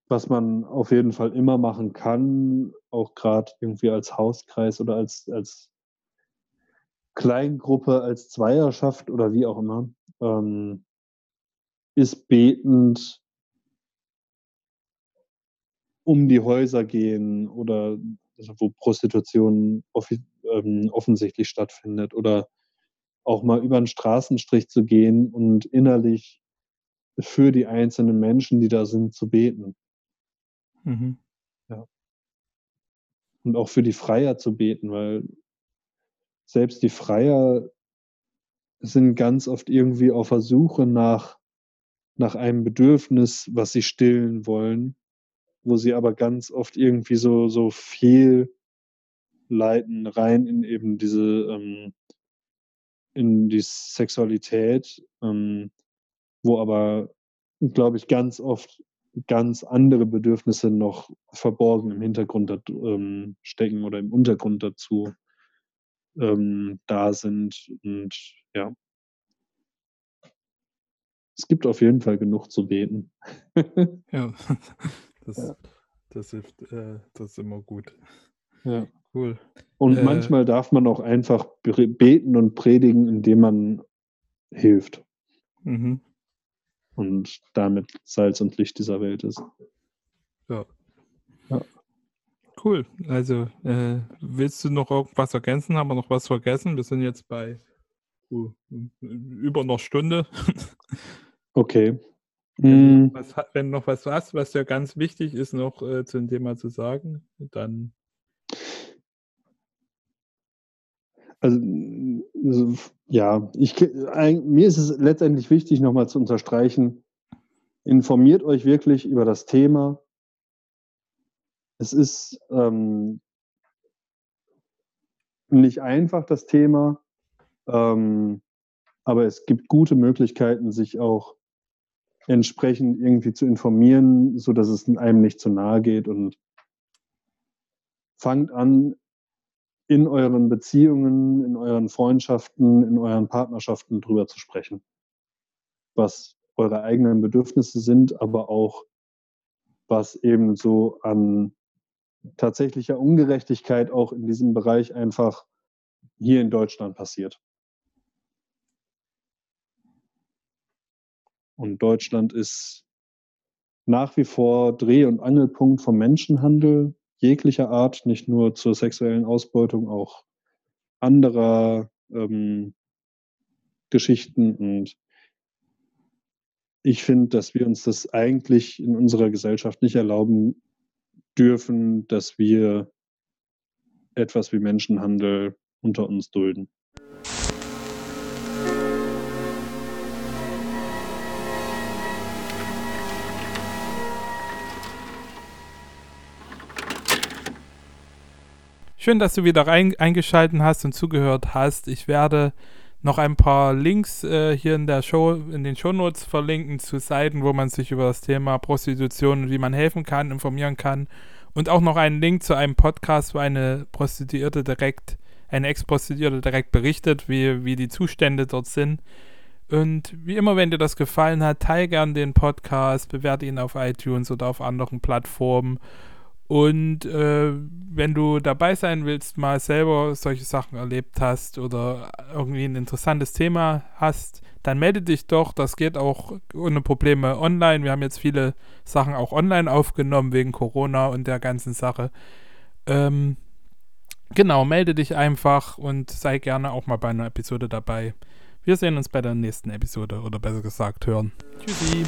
was man auf jeden Fall immer machen kann, auch gerade irgendwie als Hauskreis oder als, als Kleingruppe, als Zweierschaft oder wie auch immer, ähm, ist betend um die Häuser gehen oder also wo Prostitution ähm, offensichtlich stattfindet oder auch mal über den Straßenstrich zu gehen und innerlich für die einzelnen Menschen, die da sind, zu beten. Mhm. Ja. Und auch für die Freier zu beten, weil selbst die Freier sind ganz oft irgendwie auf der Suche nach, nach einem Bedürfnis, was sie stillen wollen, wo sie aber ganz oft irgendwie so, so viel leiten rein in eben diese, ähm, in die Sexualität, ähm, wo aber, glaube ich, ganz oft ganz andere Bedürfnisse noch verborgen im Hintergrund ähm, stecken oder im Untergrund dazu ähm, da sind. Und ja, es gibt auf jeden Fall genug zu beten. ja, das, ja. das hilft, äh, das ist immer gut. Ja. Cool. Und äh, manchmal darf man auch einfach beten und predigen, indem man hilft. Mhm. Und damit Salz und Licht dieser Welt ist. Ja. ja. Cool. Also, äh, willst du noch irgendwas ergänzen? Haben wir noch was vergessen? Wir sind jetzt bei uh, über einer Stunde. okay. Wenn, mm. was, wenn noch was hast, was ja ganz wichtig ist, noch äh, zum Thema zu sagen, dann. Also, ja, ich, mir ist es letztendlich wichtig, nochmal zu unterstreichen, informiert euch wirklich über das Thema. Es ist ähm, nicht einfach, das Thema, ähm, aber es gibt gute Möglichkeiten, sich auch entsprechend irgendwie zu informieren, so dass es einem nicht zu nahe geht und fangt an, in euren Beziehungen, in euren Freundschaften, in euren Partnerschaften drüber zu sprechen, was eure eigenen Bedürfnisse sind, aber auch was eben so an tatsächlicher Ungerechtigkeit auch in diesem Bereich einfach hier in Deutschland passiert. Und Deutschland ist nach wie vor Dreh- und Angelpunkt vom Menschenhandel jeglicher Art, nicht nur zur sexuellen Ausbeutung, auch anderer ähm, Geschichten. Und ich finde, dass wir uns das eigentlich in unserer Gesellschaft nicht erlauben dürfen, dass wir etwas wie Menschenhandel unter uns dulden. Schön, dass du wieder rein, eingeschaltet hast und zugehört hast. Ich werde noch ein paar Links äh, hier in der Show, in den Shownotes verlinken zu Seiten, wo man sich über das Thema Prostitution und wie man helfen kann, informieren kann. Und auch noch einen Link zu einem Podcast, wo eine Prostituierte direkt, eine Ex-Prostituierte direkt berichtet, wie, wie die Zustände dort sind. Und wie immer, wenn dir das gefallen hat, teile gern den Podcast, bewerte ihn auf iTunes oder auf anderen Plattformen. Und äh, wenn du dabei sein willst, mal selber solche Sachen erlebt hast oder irgendwie ein interessantes Thema hast, dann melde dich doch. Das geht auch ohne Probleme online. Wir haben jetzt viele Sachen auch online aufgenommen wegen Corona und der ganzen Sache. Ähm, genau, melde dich einfach und sei gerne auch mal bei einer Episode dabei. Wir sehen uns bei der nächsten Episode oder besser gesagt hören. Tschüssi.